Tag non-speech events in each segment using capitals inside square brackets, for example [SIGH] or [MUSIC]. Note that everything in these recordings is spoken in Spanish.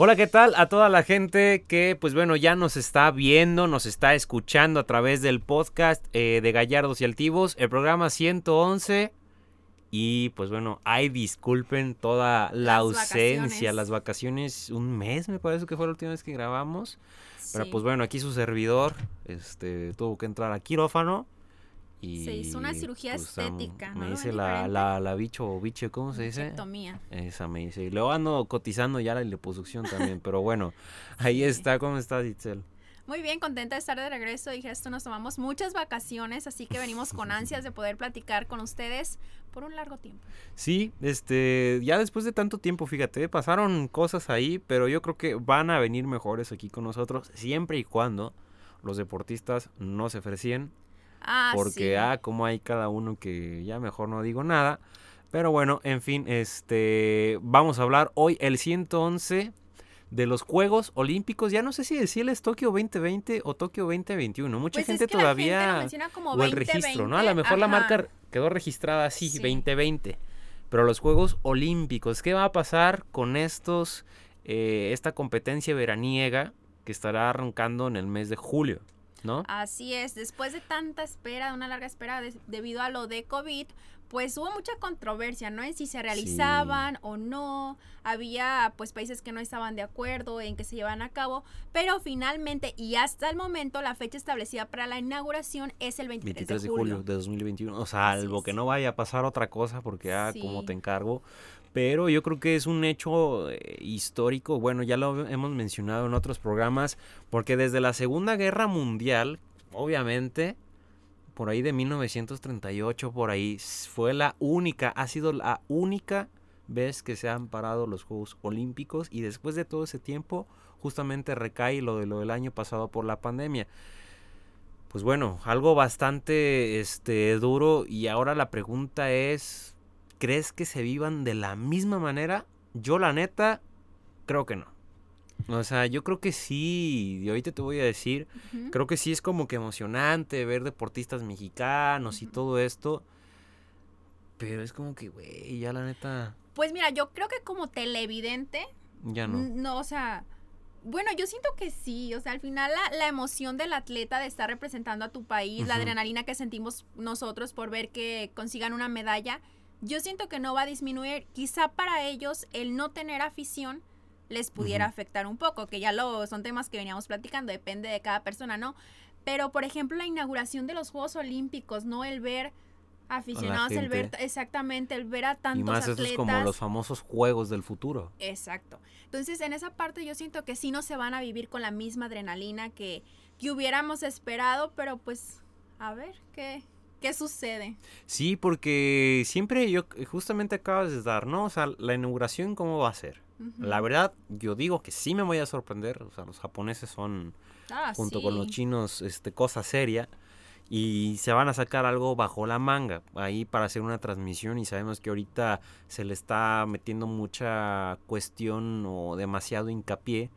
Hola, ¿qué tal a toda la gente que, pues bueno, ya nos está viendo, nos está escuchando a través del podcast eh, de Gallardos y Altivos, el programa 111. Y pues bueno, ay, disculpen toda la Las ausencia, vacaciones. las vacaciones, un mes me parece que fue la última vez que grabamos. Pero pues bueno, aquí su servidor este, tuvo que entrar a quirófano. Y Se hizo una cirugía pues, estética, Me ¿no? hice la, la, la bicho o biche, ¿cómo se dice? Mastectomía. Esa me dice. Y luego ando cotizando ya la liposucción también. pero bueno, [LAUGHS] ahí está. ¿Cómo estás, Itzel? Muy bien, contenta de estar de regreso. Dije, esto nos tomamos muchas vacaciones, así que venimos con [LAUGHS] ansias de poder platicar con ustedes por un largo tiempo. Sí, este, ya después de tanto tiempo, fíjate, pasaron cosas ahí, pero yo creo que van a venir mejores aquí con nosotros, siempre y cuando los deportistas no se ofrecían, Ah, porque, sí. ah, como hay cada uno que ya mejor no digo nada. Pero bueno, en fin, este, vamos a hablar hoy el 111 de los Juegos Olímpicos. Ya no sé si decirles Tokio 2020 o Tokio 2021. Mucha Pues gente es que la gente lo todavía... como o el registro, ¿no? A lo 2020, mejor la marca quedó registrada así, Sí. 2020. Pero los Juegos Olímpicos, ¿qué va a pasar con estos, eh, esta competencia veraniega que estará arrancando en el mes de julio, ¿no? Así es, después de tanta espera, de una larga espera de- debido a lo de COVID, pues hubo mucha controversia, ¿no? En si se realizaban o no. Había pues países que no estaban de acuerdo en que se llevan a cabo, pero finalmente y hasta el momento la fecha establecida para la inauguración es el 23, 23 de julio de 2021. O salvo es. que no vaya a pasar otra cosa, porque, ah, como te encargo. Pero yo creo que es un hecho eh, histórico. Bueno, ya lo hemos mencionado en otros programas, porque desde la Segunda Guerra Mundial, obviamente, por ahí de 1938, por ahí, fue la única, ha sido la única vez que se han parado los Juegos Olímpicos y después de todo ese tiempo, justamente recae lo de lo del año pasado por la pandemia. Pues bueno, algo bastante este duro y ahora la pregunta es, ¿crees que se vivan de la misma manera? Yo la neta creo que no. O sea, yo creo que sí, y ahorita te voy a decir, creo que sí es como que emocionante ver deportistas mexicanos y todo esto. Pero es como que, güey, ya la neta, Pues mira, yo creo que como televidente, ya no. no, o sea, bueno, yo siento que sí, o sea, al final la, la emoción del atleta de estar representando a tu país, la adrenalina que sentimos nosotros por ver que consigan una medalla, yo siento que no va a disminuir. Quizá para ellos el no tener afición les pudiera afectar un poco, que ya lo son temas que veníamos platicando, depende de cada persona, ¿no? Pero por ejemplo, la inauguración de los Juegos Olímpicos, no el ver aficionados, el ver exactamente el ver a tantos Y más atletas. estos como los famosos juegos del futuro. Exacto. Entonces, en esa parte yo siento que sí no se van a vivir con la misma adrenalina que, que hubiéramos esperado, pero pues, a ver, ¿qué, qué sucede? Sí, porque siempre yo, justamente acabas de dar, ¿no? O sea, la inauguración, ¿cómo va a ser? La verdad, yo digo que sí me voy a sorprender. O sea, los japoneses son, Ah, junto con los chinos, este, cosa seria. Y se van a sacar algo bajo la manga ahí para hacer una transmisión. Y sabemos que ahorita se le está metiendo mucha cuestión o demasiado hincapié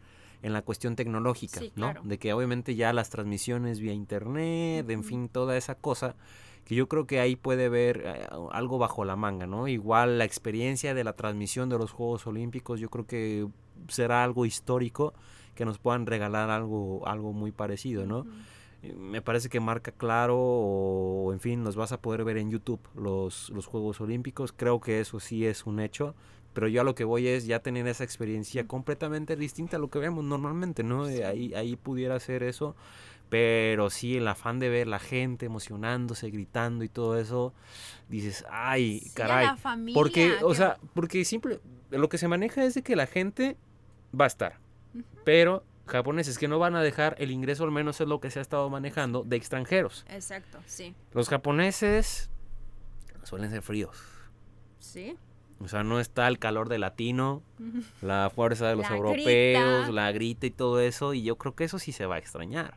en la cuestión tecnológica, Sí, ¿no? claro. De que obviamente ya las transmisiones vía internet, en Ujú. fin, toda esa cosa que yo creo que ahí puede haber eh, algo bajo la manga, ¿no? Igual la experiencia de la transmisión de los Juegos Olímpicos, yo creo que será algo histórico que nos puedan regalar algo, algo muy parecido, ¿no? Eh, Me parece que marca claro o en fin, los vas a poder ver en YouTube los, los Juegos Olímpicos. Creo que eso sí es un hecho. Pero yo a lo que voy es ya tener esa experiencia completamente distinta a lo que vemos normalmente, ¿no? Ahí, ahí pudiera ser eso. Pero sí, el afán de ver la gente emocionándose, gritando y todo eso, dices, ay, Sí, a caray. la familia, Porque, o sea, porque simple, lo que se maneja es de que la gente va a estar. Pero japoneses que no van a dejar el ingreso, al menos es lo que se ha estado manejando, de extranjeros. Exacto, sí. Los japoneses suelen ser fríos. Sí. O sea, no está el calor de latino, la fuerza de los La europeos, grita. la grita y todo eso. Y yo creo que eso sí se va a extrañar.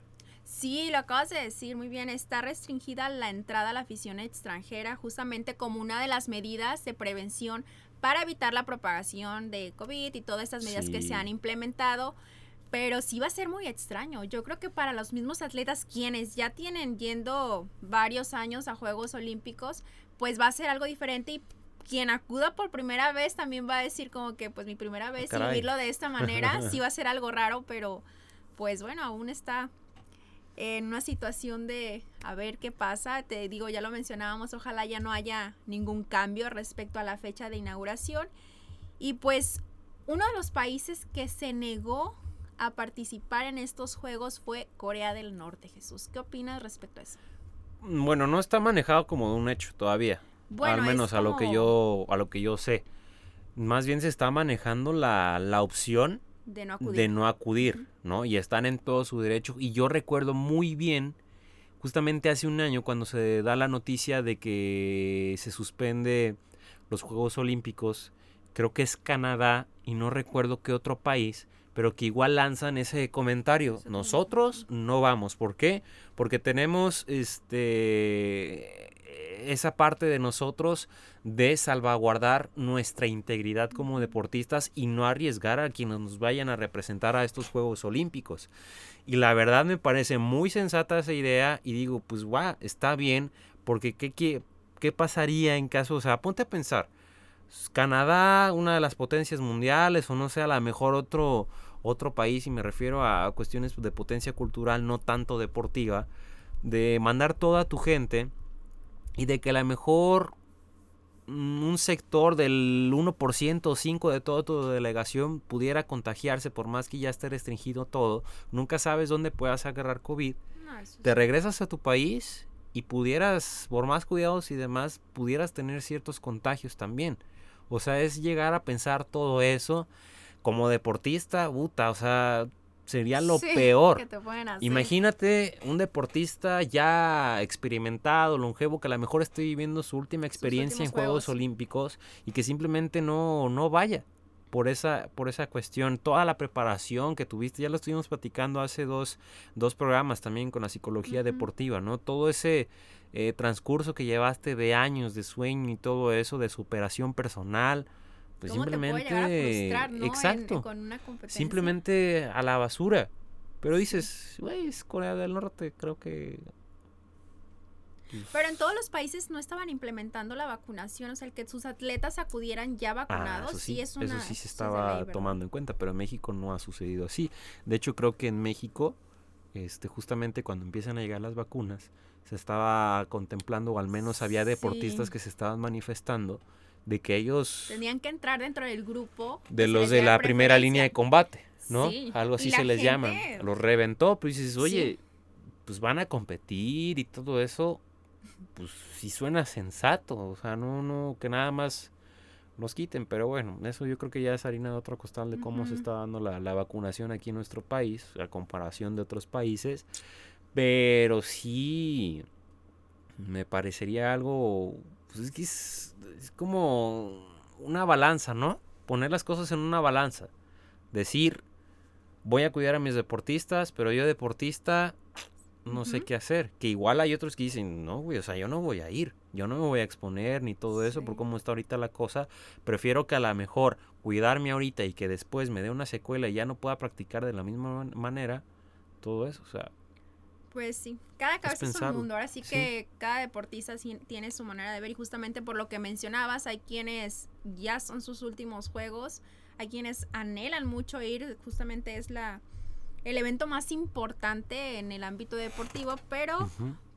Sí, lo acabas de decir muy bien. Está restringida la entrada a la afición extranjera justamente como una de las medidas de prevención para evitar la propagación de COVID y todas estas medidas que se han implementado. Pero sí va a ser muy extraño. Yo creo que para los mismos atletas quienes ya tienen yendo varios años a Juegos Olímpicos, pues va a ser algo diferente y quien acuda por primera vez también va a decir como que pues mi primera vez y vivirlo de esta manera sí [LAUGHS] va a ser algo raro, pero pues bueno, aún está en una situación de a ver qué pasa. Te digo, ya lo mencionábamos, ojalá ya no haya ningún cambio respecto a la fecha de inauguración. Y pues uno de los países que se negó a participar en estos juegos fue Corea del Norte, Jesús. ¿Qué opinas respecto a eso? Bueno, no está manejado como un hecho todavía. Bueno, al menos a lo que yo a lo que yo sé. Más bien se está manejando la, la opción de no acudir. de no acudir, ¿no? Y están en todo su derecho. Y yo recuerdo muy bien, justamente hace un año, cuando se da la noticia de que se suspende los Juegos Olímpicos, creo que es Canadá y no recuerdo qué otro país, pero que igual lanzan ese comentario. Nosotros no vamos. ¿Por qué? Porque tenemos este esa parte de nosotros de salvaguardar nuestra integridad como deportistas y no arriesgar a quienes nos vayan a representar a estos Juegos Olímpicos. Y la verdad me parece muy sensata esa idea y digo, pues guau, está bien, porque ¿qué, qué, qué pasaría en caso, o sea, ponte a pensar, Canadá, una de las potencias mundiales, o no sé, a lo mejor otro, otro país, y me refiero a cuestiones de potencia cultural, no tanto deportiva, de mandar toda tu gente y de que a lo mejor mm, un sector del 1% o 5% de toda tu delegación pudiera contagiarse por más que ya esté restringido todo. Nunca sabes dónde puedas agarrar COVID. No, Te regresas a tu país y pudieras, por más cuidados y demás, pudieras tener ciertos contagios también. O sea, es llegar a pensar todo eso como deportista, puta, o sea, sería lo Sí, peor. que te pueden hacer. Imagínate un deportista ya experimentado, longevo, que a lo mejor esté viviendo su última experiencia en Juegos Juegos. Olímpicos y que simplemente no, no vaya por esa, por esa cuestión. Toda la preparación que tuviste, ya lo estuvimos platicando hace dos, dos programas también con la psicología deportiva, ¿no? Todo ese eh, transcurso que llevaste de años de sueño y todo eso, de superación personal, pues ¿Cómo te puede simplemente... a frustrar, no? En- Exacto con una competencia. simplemente a la basura. Pero dices, güey, es Corea del Norte, creo que... Pero en todos los países no estaban implementando la vacunación, o sea, el que sus atletas acudieran ya Ah, vacunados, eso sí, sí, es una... eso sí se estaba tomando en cuenta, pero en México no ha sucedido así. De hecho, creo que en México, este, justamente cuando empiezan a llegar las vacunas, se estaba contemplando, o al menos había deportistas Sí. que se estaban manifestando, de que ellos, Tenían que entrar dentro del grupo. de los de la primera línea de combate, ¿no? Sí, Algo así se les llama. Los reventó, pues dices, Sí. oye, pues van a competir y todo eso, pues sí suena sensato, o sea, no, no, que nada más los quiten, pero bueno, eso yo creo que ya es harina de otro costal de cómo se está dando la, la vacunación aquí en nuestro país, a comparación de otros países, pero sí me parecería algo, pues es que es, es como una balanza, ¿no? Poner las cosas en una balanza, decir, voy a cuidar a mis deportistas, pero yo deportista no sé qué hacer. Que igual hay otros que dicen, no, güey, o sea, yo no voy a ir, yo no me voy a exponer ni todo eso por cómo está ahorita la cosa. Prefiero que a lo mejor cuidarme ahorita y que después me dé una secuela y ya no pueda practicar de la misma man- manera, todo eso, o sea, Pues sí, cada cabeza es un mundo. Ahora sí sí. que cada deportista tiene su manera de ver y justamente por lo que mencionabas, hay quienes ya son sus últimos juegos, hay quienes anhelan mucho ir, justamente es la el evento más importante en el ámbito deportivo, pero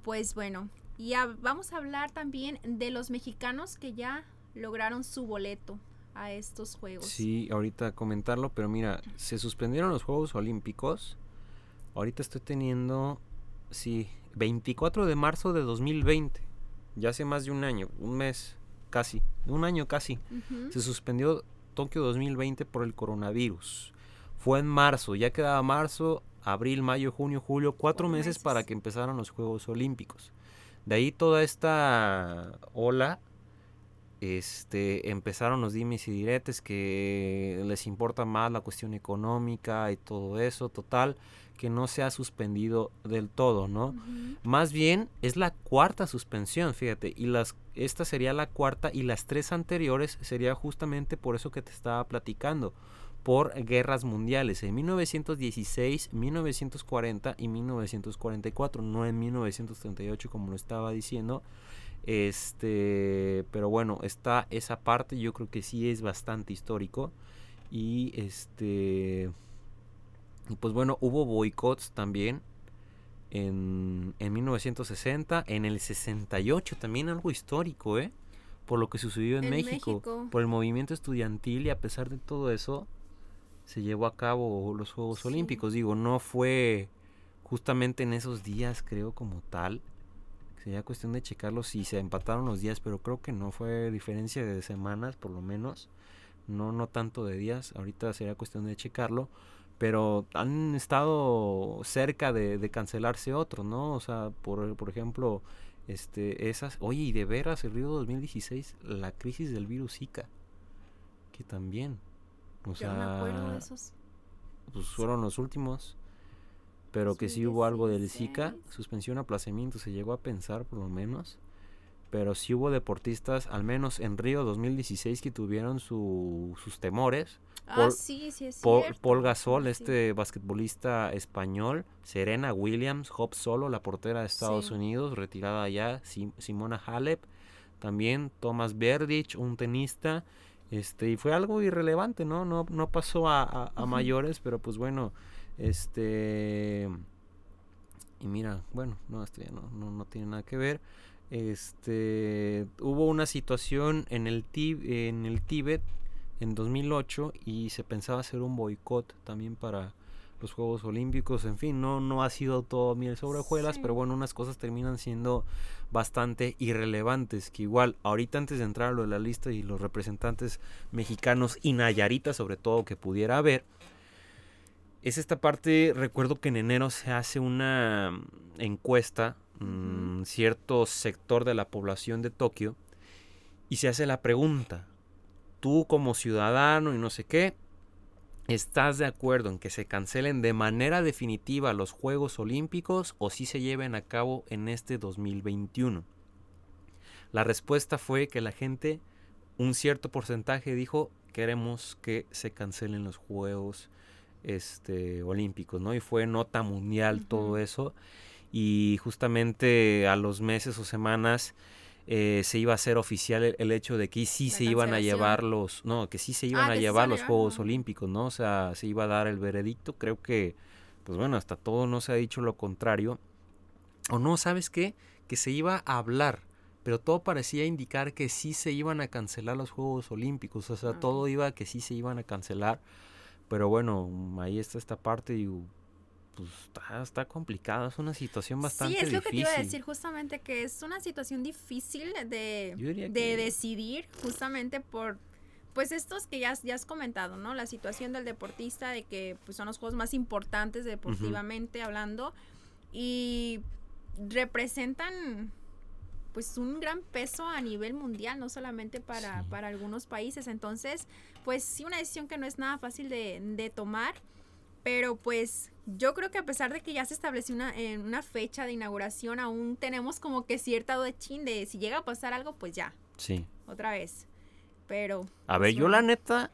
pues bueno, ya vamos a hablar también de los mexicanos que ya lograron su boleto a estos juegos. Sí, ahorita comentarlo, pero mira, se suspendieron los Juegos Olímpicos. Ahorita estoy teniendo, sí, 24 de marzo de 2020. Ya hace más de un año, un mes, casi, un año casi. Se suspendió Tokio 2020 por el coronavirus. Fue en marzo, ya quedaba marzo, abril, mayo, junio, julio, cuatro Cuatro meses, meses. para que empezaran los Juegos Olímpicos. De ahí toda esta ola este, empezaron los dimes y diretes que les importa más la cuestión económica y todo eso, total, que no se ha suspendido del todo, ¿no? Más bien es la cuarta suspensión, fíjate, y las, esta sería la cuarta y las tres anteriores sería justamente por eso que te estaba platicando, por guerras mundiales en 1916, 1940 y 1944, no en 1938 como lo estaba diciendo. Este, pero bueno, está esa parte, yo creo que sí es bastante histórico y este y pues bueno, hubo boicots también en, en 1960, en el 68 también algo histórico, ¿eh? Por lo que sucedió en, México, por el movimiento estudiantil y a pesar de todo eso, se llevó a cabo los Juegos Olímpicos. Digo, no fue justamente en esos días, creo, como tal. Sería cuestión de checarlo si se empataron los días, pero creo que no fue diferencia de semanas, por lo menos. No, no tanto de días. Ahorita sería cuestión de checarlo pero han estado cerca de, cancelarse otros, ¿no? O sea, por, por ejemplo, este, esas, oye, y de veras, el Río 2016, la crisis del virus Zika, que también, o sea, me acuerdo de esos. Pues fueron los últimos, pero que sí hubo algo del Zika, suspensión, aplazamiento, se llegó a pensar por lo menos, pero sí hubo deportistas, al menos en Río 2016, que tuvieron sus temores, Ah, sí, sí es Paul, Gasol, este basquetbolista español, Serena Williams, Hop Solo, la portera de Estados Unidos, retirada ya, Simona Halep, también Thomas Berdich, un tenista, este, y fue algo irrelevante, ¿no? No, no pasó a, mayores, pero pues bueno, este... Y mira, bueno, no, esto ya no, no, no tiene nada que ver. Este, hubo una situación en el, en el Tíbet en 2008 y se pensaba hacer un boicot también para los Juegos Olímpicos, en fin, no, no ha sido todo miel sobre hojuelas, pero bueno, unas cosas terminan siendo bastante irrelevantes, que igual ahorita antes de entrar a lo de la lista y los representantes mexicanos y Nayarita sobre todo que pudiera haber, es esta parte, recuerdo que en enero se hace una encuesta, en mm, cierto sector de la población de Tokio, y se hace la pregunta, tú como ciudadano y no sé qué, ¿estás de acuerdo en que se cancelen de manera definitiva los Juegos Olímpicos o si se lleven a cabo en este 2021? La respuesta fue que la gente, un cierto porcentaje dijo, queremos que se cancelen los Juegos este, Olímpicos, ¿no? Y fue nota mundial todo eso. Y justamente a los meses o semanas eh, se iba a hacer oficial el, hecho de que sí se iban a llevar los, no, que sí se iban ah, a llevar los Juegos Olímpicos, ¿no? O sea, se iba a dar el veredicto. Creo que, pues bueno, hasta todo no se ha dicho lo contrario. O no, ¿sabes qué? Que se iba a hablar, pero todo parecía indicar que sí se iban a cancelar los Juegos Olímpicos. O sea, ah. todo iba a que sí se iban a cancelar. Pero bueno, ahí está esta parte y pues está, está complicado, es una situación bastante difícil. Sí, es lo que te iba a decir, justamente que es una situación difícil de, de decidir, justamente por, pues estos que ya, ya has comentado, ¿no? La situación del deportista, de que pues, son los juegos más importantes deportivamente hablando, y representan pues un gran peso a nivel mundial, no solamente para, para algunos países. Entonces, pues sí, una decisión que no es nada fácil de, de tomar. Pero pues yo creo que a pesar de que ya se estableció una, en una fecha de inauguración, aún tenemos como que cierta duda de si llega a pasar algo, pues ya. Sí. Otra vez. Pero. A ver, pues, yo la neta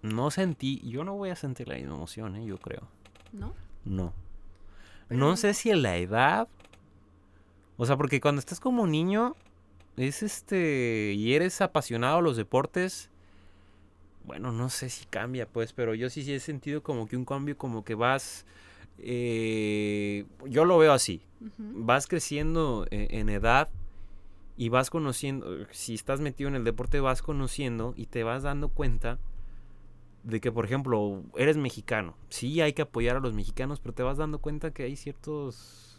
no sentí, yo no voy a sentir la emoción, ¿eh? yo creo. ¿No? No. No sé si en la edad. O sea, porque cuando estás como niño, es este. y eres apasionado a los deportes bueno, no sé si cambia, pues, pero yo sí, sí he sentido como que un cambio, como que vas, eh, yo lo veo así, vas creciendo e, en, edad y vas conociendo, si estás metido en el deporte, vas conociendo y te vas dando cuenta de que, por ejemplo, eres mexicano, sí hay que apoyar a los mexicanos, pero te vas dando cuenta que hay ciertos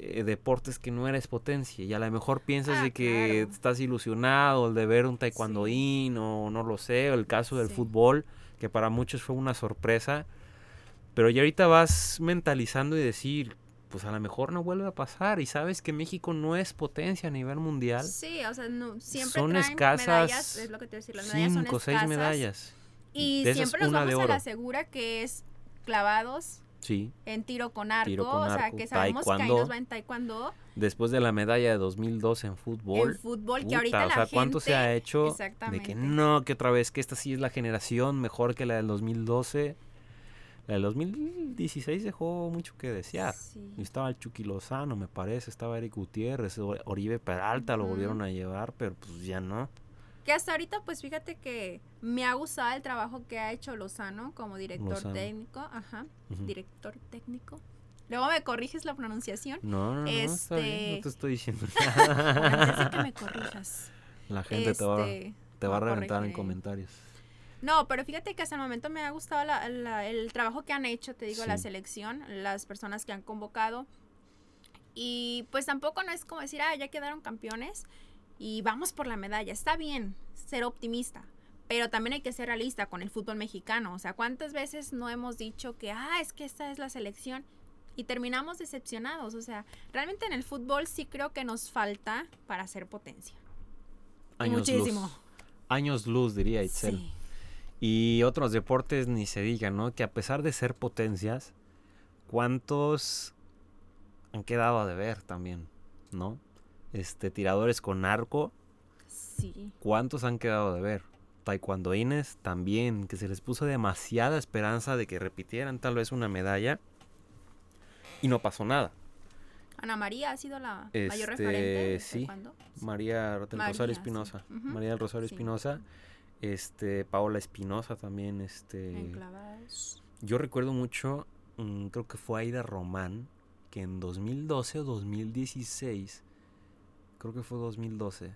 eh, deportes que no eres potencia y a lo mejor piensas ah, de que estás ilusionado de ver un taekwondoín o no lo sé, o el caso del fútbol, que para muchos fue una sorpresa, pero ya ahorita vas mentalizando y decir, pues a lo mejor no vuelve a pasar. Y sabes que México no es potencia a nivel mundial. Sí, o sea, no, siempre Son traen escasas medallas, es lo que te decía, las medallas son cinco o seis medallas. Y siempre nos vamos a la segura que es clavados Sí. en tiro con arco, Tiro con o sea, arco, que sabemos que ahí taekwondo. nos va en taekwondo, Después de la medalla de 2012 en fútbol. en fútbol, que puta, ahorita o la sea, gente... ¿cuánto se ha hecho de que no, que otra vez, que esta sí es la generación mejor que la del 2012? La del 2016 dejó mucho que desear. Sí. Estaba el Chucky Lozano, me parece, estaba Eric Gutiérrez, Oribe Peralta lo Ujú. volvieron a llevar, pero pues ya no. Que hasta ahorita, pues fíjate que me ha gustado el trabajo que ha hecho Lozano como director Lozano. técnico. Ajá, director técnico. Luego me corriges la pronunciación. No, no, no, está bien, Este- no te estoy diciendo de que me [LAUGHS] corrijas. La gente te va, Este, te va a me reventar en comentarios. No, pero fíjate que hasta el momento me ha gustado la- la- el trabajo que han hecho, te digo, la selección, las personas que han convocado. Y pues tampoco no es como decir, ah, ya quedaron campeones y vamos por la medalla. Está bien ser optimista, pero también hay que ser realista con el fútbol mexicano. O sea, ¿cuántas veces no hemos dicho que, ah, es que esta es la selección? Y terminamos decepcionados. O sea, realmente en el fútbol sí creo que nos falta para ser potencia. Años muchísimo. luz. Años luz, diría Itzel. Sí. Y otros deportes ni se digan, ¿no? Que a pesar de ser potencias, ¿cuántos han quedado a deber también, ¿no? Este, tiradores con arco, Sí. ¿cuántos han quedado a deber? Taekwondoines también, que se les puso demasiada esperanza de que repitieran tal vez una medalla y no pasó nada. Ana María ha sido la Este, mayor referente. de sí. María del Rosario sí. Espinosa. María del Rosario Sí. Espinosa. Este, Paola Espinosa también, este... Yo recuerdo mucho, mm, creo que fue Aida Román, que en 2012 o 2016, creo que fue 2012,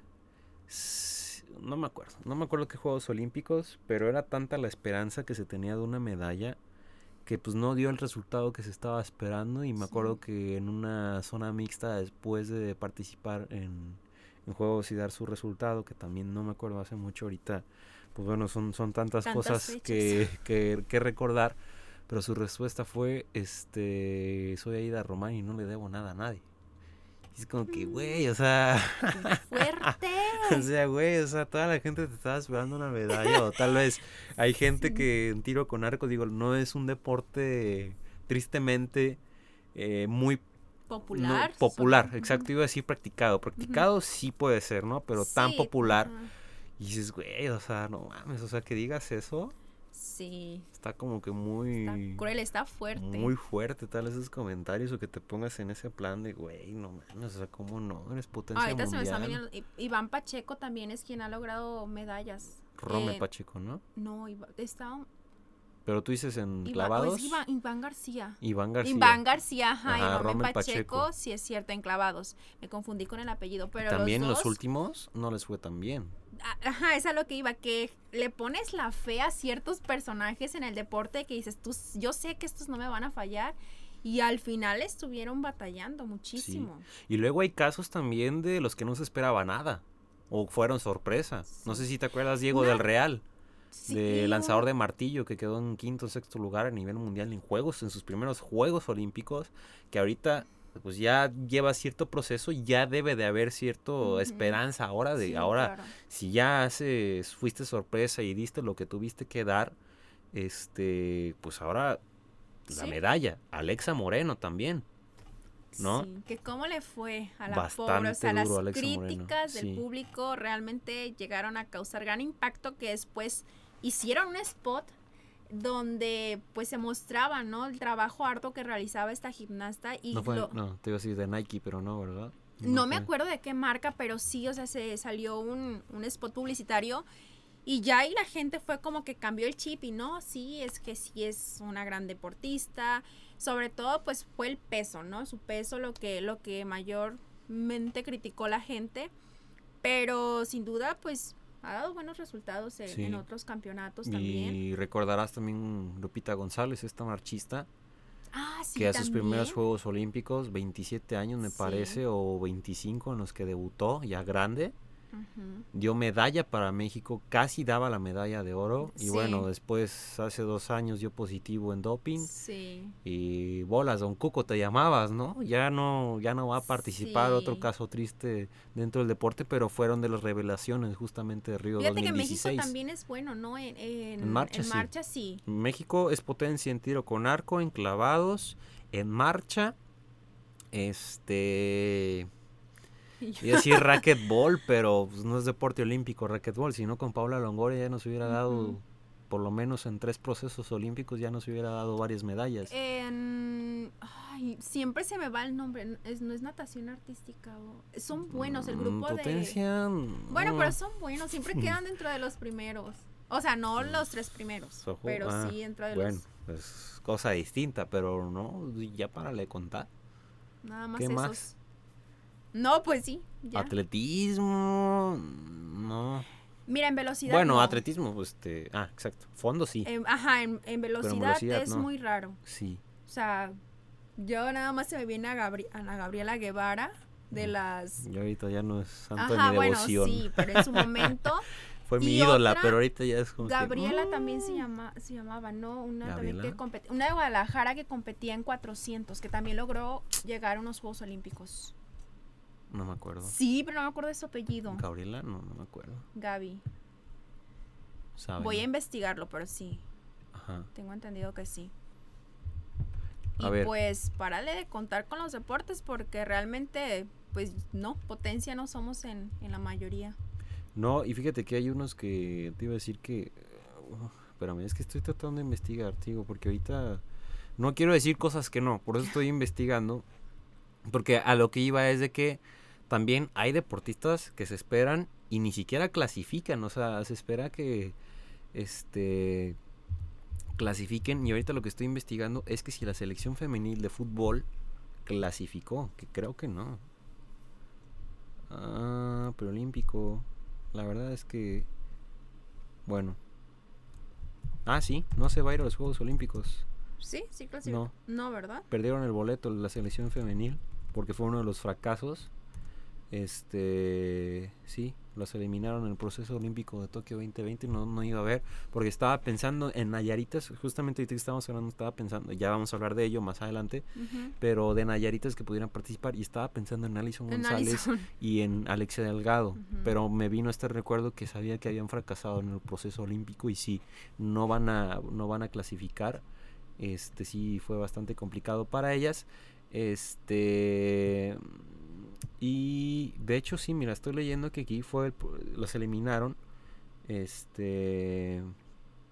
s- no me acuerdo, no me acuerdo qué Juegos Olímpicos, pero era tanta la esperanza que se tenía de una medalla que pues no dio el resultado que se estaba esperando. Y me acuerdo que en una zona mixta después de participar en, en juegos y dar su resultado, que también no me acuerdo hace mucho ahorita, pues bueno, son, son tantas, Tantas cosas que, que, que recordar, pero su respuesta fue, este, soy Aida Román y no le debo nada a nadie. Y es como que, güey, o sea, ¡Fuerte! [LAUGHS] o sea, güey, o sea, toda la gente te estaba esperando una medalla o tal vez hay gente Sí. que en tiro con arco, digo, no es un deporte tristemente eh, muy no, popular. popular, sobre- exacto, iba a decir practicado. Practicado sí puede ser, ¿no? Pero tan popular. Y dices, güey, o sea, no mames, o sea, que digas eso, Sí. está como que muy... Está cruel, está fuerte. Muy fuerte, tal esos comentarios o que te pongas en ese plan de, güey, no mames, o sea, ¿cómo no? Eres potencia Ahorita se me está mundial. viniendo. Iván Pacheco también es quien ha logrado medallas. Rome Eh, Pacheco, ¿no? No, está. Pero tú dices en Iván, o clavados. es Iván, Iván García. Iván García. Iván García, ajá, Ajá, Rommel Pacheco, Pacheco. sí es cierto, en clavados. Me confundí con el apellido, pero También los, los, dos, últimos no les fue tan bien. Ajá, es a lo que iba, que le pones la fe a ciertos personajes en el deporte que dices, tú, yo sé que estos no me van a fallar. Y al final estuvieron batallando muchísimo. Y luego hay casos también de los que no se esperaba nada. O fueron sorpresa. No sé si te acuerdas, Diego del Real. Sí, de lanzador de martillo que quedó en quinto o sexto lugar a nivel mundial en juegos, en sus primeros Juegos Olímpicos, que ahorita pues ya lleva cierto proceso y ya debe de haber cierto Ujú. esperanza ahora de Sí, ahora claro. si ya haces fuiste sorpresa y diste lo que tuviste que dar este pues ahora la Sí. medalla Alexa Moreno también ¿no? Sí, que cómo le fue a la Bastante pobre, o sea, las Moreno, críticas del público realmente llegaron a causar gran impacto que después hicieron un spot donde pues se mostraba, ¿no? El trabajo harto que realizaba esta gimnasta y no fue lo- no te iba a decir de Nike pero no verdad no me acuerdo de qué marca, pero sí, o sea, se salió un, un spot publicitario y ya ahí la gente fue como que cambió el chip y no, sí, es que sí es una gran deportista. Sobre todo, pues fue el peso, ¿no? Su peso lo que, lo que mayormente criticó la gente. Pero sin duda, pues ha dado buenos resultados en, Sí. en otros campeonatos también. y recordarás también Lupita González esta marchista Ah, sí, que a sus primeros. Juegos Olímpicos, 27 años me Sí. parece, o 25 en los que debutó, ya grande, Dio medalla para México, casi daba la medalla de oro. Y Sí. bueno, después, hace dos años, dio positivo en doping. Sí. Y bolas, don Cuco, te llamabas, ¿no? Ya no, ya no va a participar, otro caso triste dentro del deporte, pero fueron de las revelaciones justamente de Río Fíjate que 2016. México también es bueno, ¿no? En, en, En marcha, en sí. marcha sí. México es potencia en tiro con arco, en clavados, en marcha, este... [LAUGHS] Iba a decir racquetball, pero pues, no es deporte olímpico racquetball, sino con Paula Longoria ya nos hubiera dado, por lo menos en tres procesos olímpicos, ya nos hubiera dado varias medallas. En... Ay, siempre se me va el nombre. Es, no es natación artística. o- Son buenos, el Mm, grupo de... Bueno, mm, pero son buenos, siempre [LAUGHS] quedan dentro de los primeros. O sea, no los tres primeros, pero ah, sí dentro de Bueno, los... es cosa distinta, pero no, ya para le contar. Nada más ¿qué esos. más? No, pues sí, ya. Atletismo, no. Mira, en velocidad Bueno, no. atletismo, pues, este, ah, exacto, fondo sí, En- ajá, en, en velocidad, velocidad es no. muy raro. sí. O sea, yo nada más se me viene a Gabri- Ana Gabriela Guevara de las... Y ahorita ya no es santo Ajá, de mi bueno, devoción. sí, pero en su [LAUGHS] momento Fue mi ídola, otra, pero ahorita ya es como que, Gabriela también mm, se llama se llamaba, ¿no? Una también que ¿Gabriela? compet- una de Guadalajara que competía en 400, que también logró llegar a unos Juegos Olímpicos. No me acuerdo. Sí, pero no me acuerdo de su apellido. Gabriela, no, no me acuerdo. Gaby. ¿saben? Voy a investigarlo, pero sí, Ajá. tengo entendido que sí. A y ver. pues párale de contar con los deportes porque realmente, pues no, potencia no somos en, en la mayoría. No, y fíjate que hay unos que te iba a decir que. uh, espérame, es que estoy tratando de investigar, digo, porque ahorita. No quiero decir cosas que no, por eso estoy investigando. Porque a lo que iba es de que también hay deportistas que se esperan y ni siquiera clasifican, o sea, se espera que este clasifiquen y ahorita lo que estoy investigando es que si la selección femenil de fútbol clasificó, que creo que no. Ah, preolímpico. La verdad es que bueno. Ah, sí, no se va a ir a los Juegos Olímpicos. Sí, sí clasificó. No. ¿verdad? Perdieron el boleto la selección femenil porque fue uno de los fracasos. Este, sí, los eliminaron en el proceso olímpico de Tokio 2020, no, no iba a ver, porque estaba pensando en Nayaritas, justamente ahorita que estábamos hablando, estaba pensando, ya vamos a hablar de ello más adelante, pero de Nayaritas que pudieran participar, y estaba pensando en Alison En González Allison. y en Alexia Delgado, pero me vino este recuerdo que sabía que habían fracasado en el proceso olímpico y sí, no van a, no van a clasificar, este sí fue bastante complicado para ellas, este y de hecho sí, mira, estoy leyendo que aquí fue, el los eliminaron, este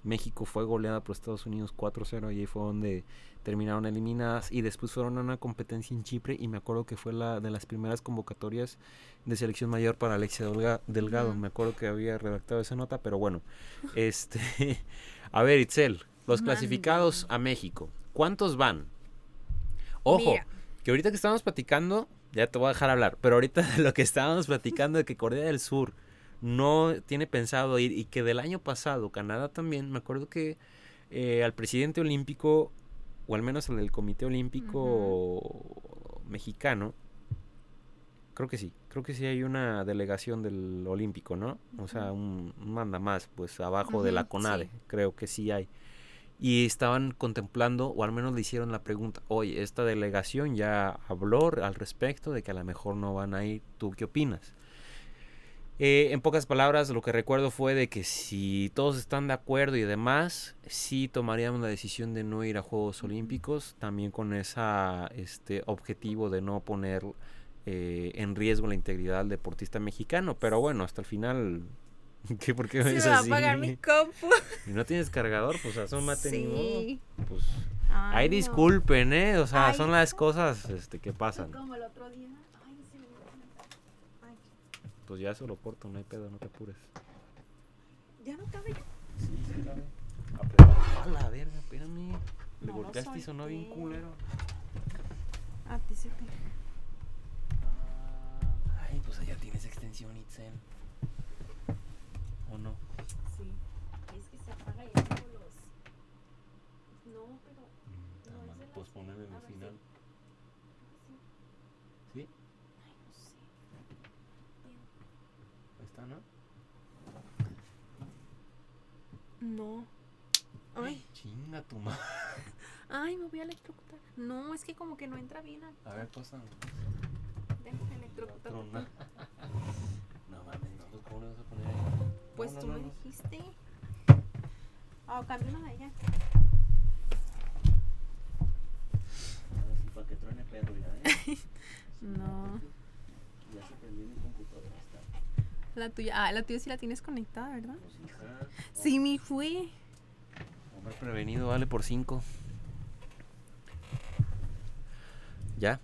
México fue goleada por Estados Unidos 4-0 y ahí fue donde terminaron eliminadas y después fueron a una competencia en Chipre y me acuerdo que fue la de las primeras convocatorias de selección mayor para Alexia Delga- Delgado. Me acuerdo que había redactado esa nota, pero bueno. este [LAUGHS] A ver, Itzel, los clasificados a México, ¿cuántos van? Ojo, Mira. que ahorita que estamos platicando, ya te voy a dejar hablar, pero ahorita de [LAUGHS] lo que estábamos platicando de que Corea del Sur no tiene pensado ir y que del año pasado Canadá también, me acuerdo que eh, al presidente olímpico, o al menos al del Comité Olímpico Mexicano, creo que sí, creo que sí hay una delegación del Olímpico, ¿no? O sea, un, un manda más, pues abajo de la CONADE, sí. creo que sí hay. Y estaban contemplando, o al menos le hicieron la pregunta, oye, esta delegación ya habló al respecto de que a lo mejor no van a ir, ¿tú qué opinas? Eh, en pocas palabras, lo que recuerdo fue de que si todos están de acuerdo y demás, sí tomaríamos la decisión de no ir a Juegos Olímpicos, también con ese este, objetivo de no poner eh, en riesgo la integridad del deportista mexicano. Pero bueno, hasta el final, [LAUGHS] ¿qué, ¿por qué Se va a así? apagar mi [LAUGHS] compu. Y no tienes cargador, pues asómate ni modo. Sí. Pues, Ay, ahí no. disculpen, ¿eh? O sea, Ay, son las cosas este, que pasan. Como el otro día. Ay, sí. Ay, Pues ya se lo corto, no hay pedo, no te apures. ya no cabe. Sí, sí, cabe. A la verga, espérame. Le No golpeaste y sonó bien culero. A ti se te. Ay, pues allá tienes extensión Itzel. ¿O no? Sí. Es que se apaga ya todos los. No, pero. No, es de las- pues ponerle a en el final. ¿Sí? Ay, no sé. Ahí está. ¿no? No. Ay, Chinga tu madre. [LAUGHS] ay, me voy a electrocutar. No, es que como que no entra bien. al- A ver, pasa. Déjame electrocutar. [LAUGHS] No mames, no, ¿cómo le vas a poner ahí? Pues No, tú no, me no, dijiste. Ah, cambia una de allá. Para que truene perro ya, ¿eh? [LAUGHS] No. Ya se prendió mi computadora. La tuya. Ah, la tuya sí la tienes conectada, ¿verdad? Pues, hija. Sí, me fui. Hombre prevenido vale por 5. ¿Ya?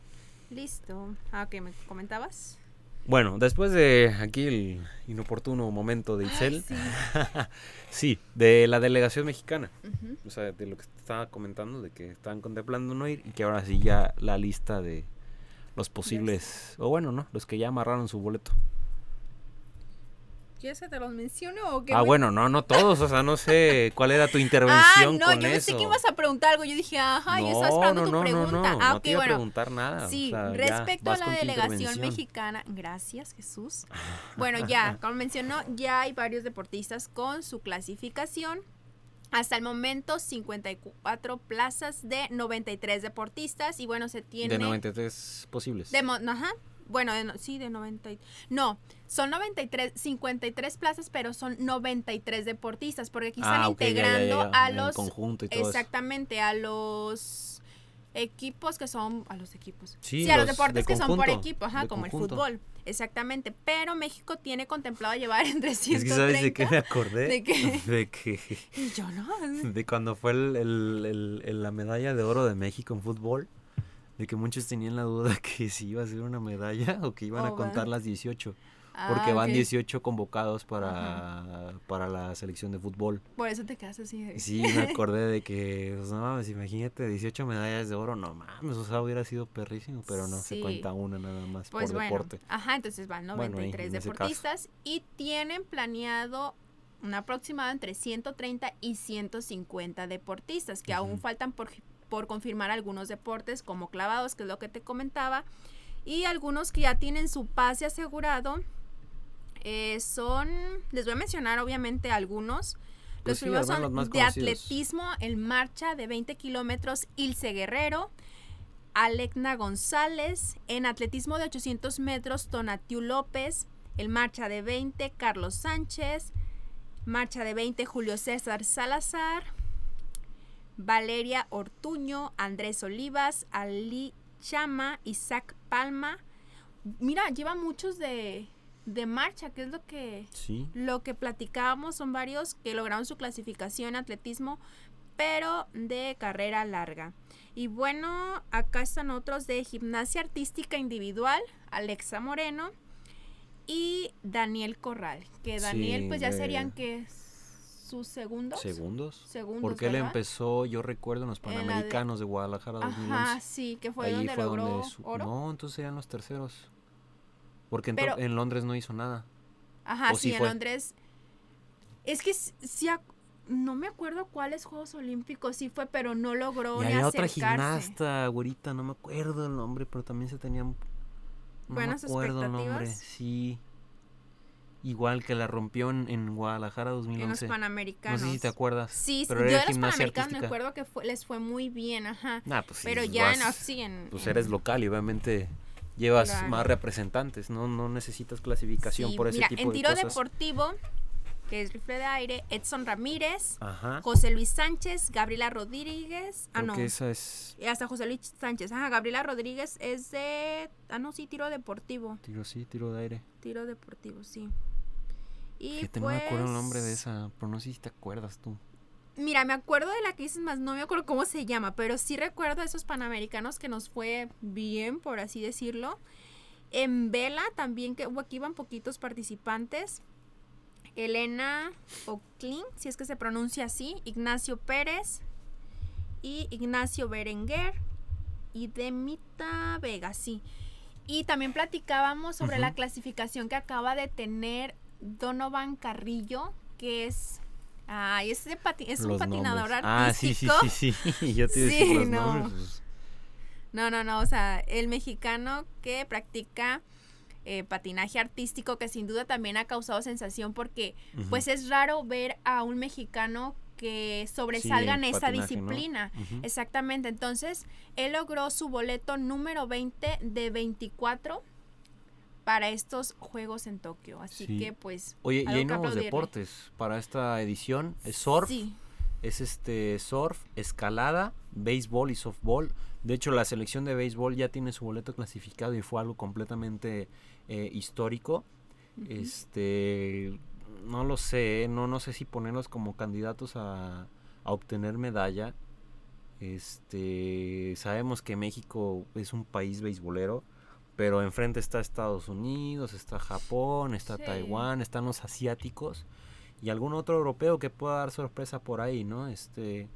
Listo. Ah, ok, ¿me comentabas? Bueno, después de aquí el inoportuno momento de Itzel, Sí. [LAUGHS] sí, de la delegación mexicana, o sea, de lo que estaba comentando, de que estaban contemplando no ir y que ahora sí ya la lista de los posibles, o bueno, no, los que ya amarraron su boleto. ¿Quieres que te los mencione o qué? Ah, me- bueno, no, no todos, o sea, no sé [LAUGHS] cuál era tu Ah, intervención no, con yo eso. pensé que ibas a preguntar algo. Yo dije, ajá, yo estaba No, esperando no, tu no, no, no, ah, no ok, te iba a bueno. preguntar nada. o Sí, sea, ya, respecto a la delegación mexicana, gracias Jesús. [LAUGHS] Bueno, ya, [LAUGHS] como mencionó, ya hay varios deportistas con su clasificación. Hasta el momento, 54 plazas de 93 deportistas. Y bueno, se tiene... De 93 posibles. de ajá. Bueno, de no- sí, de 90. y- No, son 93, 53 plazas, pero son 93 deportistas, porque aquí están Ah, ok, ya, ya, integrando ya, a los conjunto y todo eso. Exactamente, a los equipos que son a los equipos. Sí, a los, los deportes de que son por conjunto, equipo, ajá, como conjunto. el fútbol. Exactamente, pero México tiene contemplado llevar [LAUGHS] entre Es 130 que sabes de qué me acordé. [LAUGHS] ¿De qué? De que [LAUGHS] y yo no. de cuando fue el, el- el- el- la medalla de oro de México en fútbol, de que muchos tenían la duda [LAUGHS] que si iba a ser una medalla o que iban a Oh, contar las 18, porque Ah, van ok. 18 convocados para, para la selección de fútbol. Por eso te quedas así. de- Sí, me [LAUGHS] acordé de que, pues, no mames, imagínate, 18 medallas de oro, no mames, o sea, hubiera sido perrísimo, pero no, Sí. se cuenta una nada más Pues por bueno, deporte. ajá, entonces van Bueno, ahí, 93 en ese caso. deportistas y tienen planeado un aproximado entre 130 y 150 deportistas, que aún faltan por, por confirmar algunos deportes como clavados, que es lo que te comentaba, y algunos que ya tienen su pase asegurado. eh, son, les voy a mencionar obviamente algunos. Pues Los sí, primeros son los más de conocidos. atletismo, el marcha de 20 kilómetros, Ilse Guerrero, Alecna González, en atletismo de 800 metros, Tonatiu López, el marcha de 20, Carlos Sánchez, marcha de 20, Julio César Salazar, Valeria Ortuño, Andrés Olivas, Ali Chama, Isaac Palma. Mira, lleva muchos de, de marcha, que es lo que Sí, lo que platicábamos son varios que lograron su clasificación en atletismo, pero de carrera larga. Y bueno, acá están otros de gimnasia artística individual, Alexa Moreno y Daniel Corral, que Daniel Sí, pues ya serían que sus segundos. segundos. Segundos, Porque él ¿verdad? empezó, yo recuerdo, en los En la de- Panamericanos de, Guadalajara 2011. Ajá, sí, que fue Ahí donde fue logró donde su- oro. No, entonces eran los terceros. Porque en, Pero- en Londres no hizo nada. Ajá, ¿O sí, sí en? Londres. Es que sí, no me acuerdo cuáles Juegos Olímpicos sí fue, pero no logró Y ni había otra gimnasta, güerita, no me acuerdo el nombre, pero también se tenían... No Buenas me acuerdo el nombre, sí. Igual que la rompió en, en Guadalajara en los 2011. Panamericanos. No sé si te acuerdas. Sí, sí, pero yo era de los Panamericanos me acuerdo que fue- les fue muy bien, ajá. Nah, pues sí, pero pues ya en, vas- sí, en- Pues en- eres local y obviamente llevas Claro. más representantes, no, no necesitas clasificación sí, por ese mira, tipo en de tiro cosas. deportivo, que es rifle de aire, Edson Ramírez, Ajá. José Luis Sánchez, Gabriela Rodríguez, ah Creo no, que esa es hasta José Luis Sánchez, ajá, Gabriela Rodríguez es de, ah no, sí, tiro deportivo, tiro sí, tiro de aire. tiro deportivo, sí. Y Fíjate, pues, no me acuerdo el nombre de esa, pero no sé si te acuerdas tú. Mira, me acuerdo de la que dices más, no me acuerdo cómo se llama, pero sí recuerdo esos panamericanos que nos fue bien, por así decirlo. En vela también, que hubo aquí iban poquitos participantes. Elena Oclin, si es que se pronuncia así, Ignacio Pérez y Ignacio Berenguer y Demita Vega, sí. Y también platicábamos sobre la clasificación que acaba de tener Donovan Carrillo, que es Ay, es, un Los patinador nombres. Ah, sí, sí, artístico. sí, sí. Yo te [LAUGHS] Sí, los no. nombres, pues, No, no, no, o sea, el mexicano que practica eh, patinaje artístico que sin duda también ha causado sensación porque pues es raro ver a un mexicano que sobresalga en esa patinaje, ¿no? disciplina. Exactamente, entonces él logró su boleto número 20 de 24 para estos Juegos en Tokio. Así Sí. que pues... Oye, y hay nuevos aplaudirle. deportes para esta edición. Es surf, Sí, es este surf, escalada, béisbol y softball. De hecho, la selección de béisbol ya tiene su boleto clasificado y fue algo completamente eh, histórico. Este, no lo sé, ¿eh? no, no sé si ponerlos como candidatos a, a obtener medalla. Este, sabemos que México es un país beisbolero, pero enfrente está Estados Unidos, está Japón, está Sí. Taiwán, están los asiáticos y algún otro europeo que pueda dar sorpresa por ahí, ¿no? Este,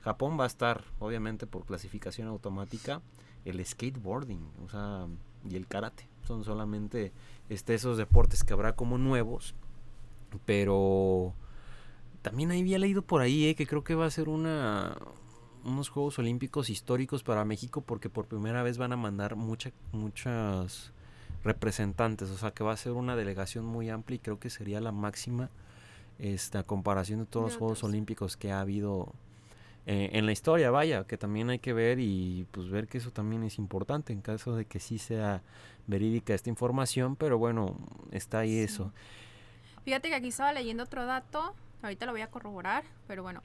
Japón va a estar, obviamente, por clasificación automática, el skateboarding, o sea, y el karate. Son solamente este, esos deportes que habrá como nuevos, pero también había leído por ahí eh, que creo que va a ser una unos Juegos Olímpicos históricos para México porque por primera vez van a mandar mucha, muchas representantes, o sea que va a ser una delegación muy amplia y creo que sería la máxima esta comparación de todos De los Juegos. Olímpicos que ha habido eh, en la historia, vaya, que también hay que ver y pues ver que eso también es importante en caso de que sí sea verídica esta información, pero bueno, está ahí Sí. eso. Fíjate que aquí estaba leyendo otro dato, ahorita lo voy a corroborar, pero bueno,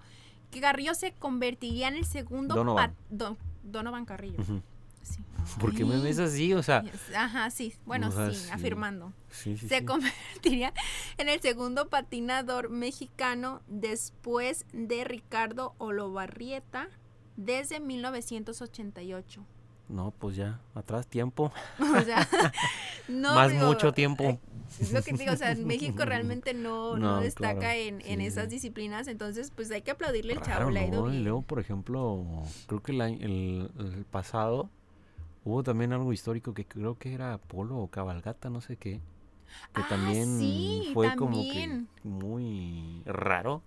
que Carrillo se convertiría en el segundo Donovan. Don- Donovan Carrillo. Ujú. Sí. ¿Por qué me ves así? O sea, Ajá, sí, bueno, O sea, sí, sí. afirmando. sí, se convertiría en el segundo patinador mexicano después de Ricardo Olobarrieta desde 1988. No, pues ya, atrás tiempo, [LAUGHS] O sea, [LAUGHS] no más digo, mucho tiempo. Es lo que te digo, o sea, México [LAUGHS] realmente no, no, No, destaca claro, en, en esas disciplinas, entonces pues hay que aplaudirle Raro, chavo, ¿no? Y bien. luego, por ejemplo, creo que el, el, el pasado hubo también algo histórico que creo que era polo o cabalgata, no sé qué. Que Ah, también sí, fue como que muy raro,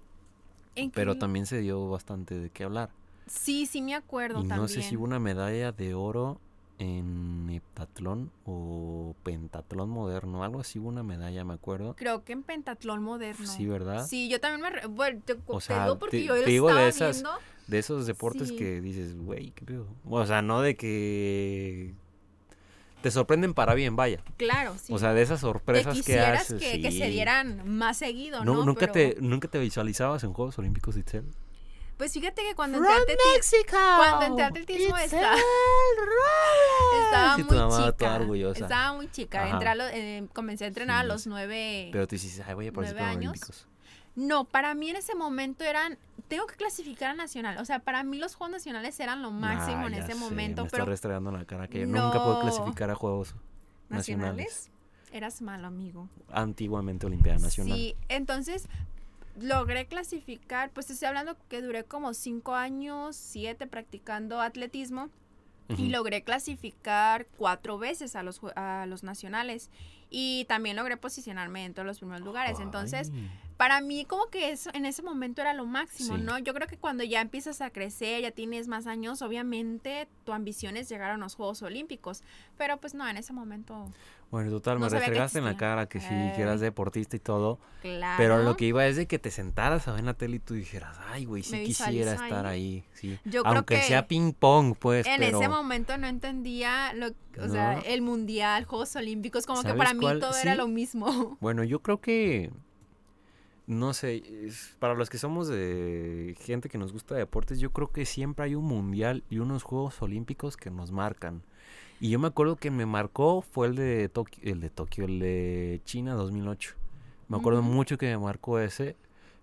¿En pero también se dio bastante de qué hablar. Sí, sí me acuerdo Y también. no sé si hubo una medalla de oro en heptatlón o pentatlón moderno, algo así hubo una medalla, me acuerdo. Creo que en pentatlón moderno. Sí, ¿verdad? Sí, yo también me... re- Bueno, te, O te sea, digo porque te- yo te digo de estaba esas- viendo. De esos deportes Sí. que dices, güey, qué pedo. O sea, no de que te sorprenden para bien, vaya. Claro, sí. O sea, de esas sorpresas que haces. que, que se sí. dieran más seguido, No, ¿no? nunca, Pero, te, ¿Nunca te visualizabas en Juegos Olímpicos, Itzel? Pues fíjate que cuando entré a atleti- Mexico! cuando entré a atletismo estaba, estaba Sí, muy chica. orgullosa. Estaba muy chica. Ajá. Entré a lo- eh, comencé a entrenar a los nueve... Pero tú dices, ay, voy a participar en ¿Nueve los años? Olímpicos. No, para mí en ese momento eran... Tengo que clasificar a nacional. O sea, para mí los Juegos Nacionales eran lo máximo Ah, en ya ese sé, momento. Me pero está restregando la cara que yo nunca puedo clasificar a Juegos Nacionales. nacionales... Eras malo, amigo. Antiguamente Olimpiada Nacional. Sí, entonces logré clasificar, pues estoy hablando que duré como cinco años, siete practicando atletismo y logré clasificar cuatro veces a los, a los nacionales y también logré posicionarme en todos los primeros lugares. Entonces, Ay. Para mí como que eso en ese momento era lo máximo, Sí. ¿no? Yo creo que cuando ya empiezas a crecer, ya tienes más años, obviamente tu ambición es llegar a los Juegos Olímpicos, pero pues no, en ese momento, Bueno, total, No me restregaste en la cara que sí, que Ey. eras deportista y todo. claro. Pero lo que iba es de que te sentaras a ver la tele y tú dijeras, ay, güey, sí Me quisiera estar ahí. ahí. Sí. Yo creo Aunque que sea ping pong, pues, en pero... ese momento no entendía lo, o sea, el mundial, Juegos Olímpicos, como que ¿Sabes para mí cuál? todo era lo mismo. Bueno, yo creo que... No sé, para los que somos de gente que nos gusta deportes, yo creo que siempre hay un mundial y unos Juegos Olímpicos que nos marcan. Y yo me acuerdo que me marcó fue el de Tokio, el de Tokio, el de China 2008. Me acuerdo mucho que me marcó ese.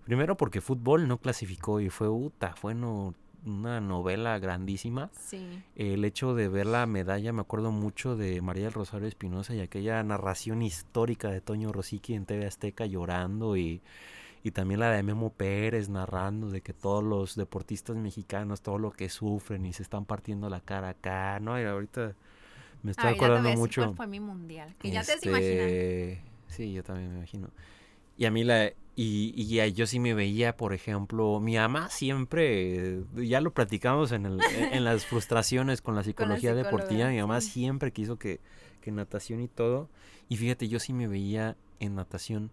Primero porque fútbol no clasificó y fue uta, fue no- una novela grandísima. Sí. El hecho de ver la medalla, me acuerdo mucho de María del Rosario Espinosa y aquella narración histórica de Toño Rosicky en TV Azteca llorando y, y también la de Memo Pérez narrando de que todos los deportistas mexicanos, todo lo que sufren y se están partiendo la cara acá, ¿no? Y ahorita me estoy te acordando decir mucho. cuál fue mi mundial, que ya te has imaginado. Este, Sí, yo también me imagino. Y a mí la... Y, y yo sí me veía, por ejemplo, mi mamá siempre, eh, ya lo platicamos en, el, en las frustraciones con la [LAUGHS] psicología deportiva, mi mamá sí. siempre quiso que, que natación y todo. Y fíjate, yo sí me veía en natación.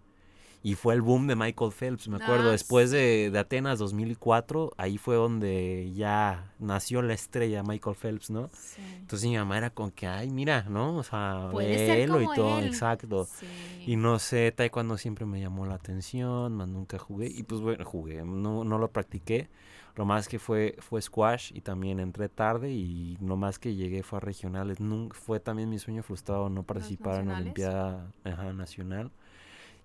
Y fue el boom de Michael Phelps, me acuerdo. Ah, Después de, de Atenas 2004, ahí fue donde ya nació la estrella Michael Phelps, ¿no? Sí. Entonces mi mamá era con que, ay, mira, ¿no? O sea, velo y todo, él. exacto. Sí. Y no sé, taekwondo siempre me llamó la atención, más nunca jugué. Y pues bueno, jugué, no, no lo practiqué. Lo más que fue fue squash y también entré tarde y lo más que llegué fue a regionales. Nunca, fue también mi sueño frustrado no participar en la? Olimpiada ajá, Nacional.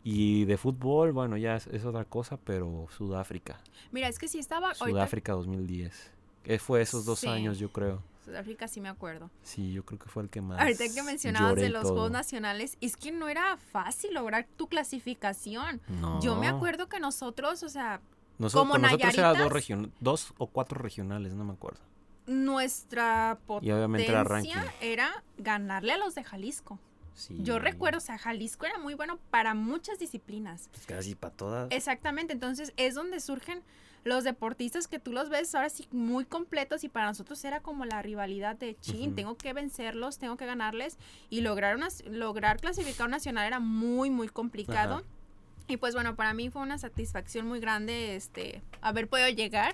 Y de fútbol, bueno, ya es, es otra cosa, pero Sudáfrica. Mira, es que sí estaba. ahorita- Sudáfrica 2010. Que fue esos dos Sí. años, yo creo. Sudáfrica sí me acuerdo. Sí, yo creo que fue el que más. Ahorita que mencionabas de los todo. Juegos Nacionales, es que no era fácil lograr tu clasificación. No. Yo me acuerdo que nosotros, o sea, Nosotros, como nosotros era dos, region- dos o cuatro regionales, no me acuerdo. nuestra potencia era ganarle a los de Jalisco. Sí. Yo recuerdo, o sea, Jalisco era muy bueno para muchas disciplinas. Pues casi para todas. Exactamente, entonces es donde surgen los deportistas que tú los ves ahora sí muy completos y para nosotros era como la rivalidad de chin, tengo que vencerlos, tengo que ganarles y lograr una, lograr clasificar un nacional era muy muy complicado. Ajá. Y pues bueno, para mí fue una satisfacción muy grande este haber podido llegar.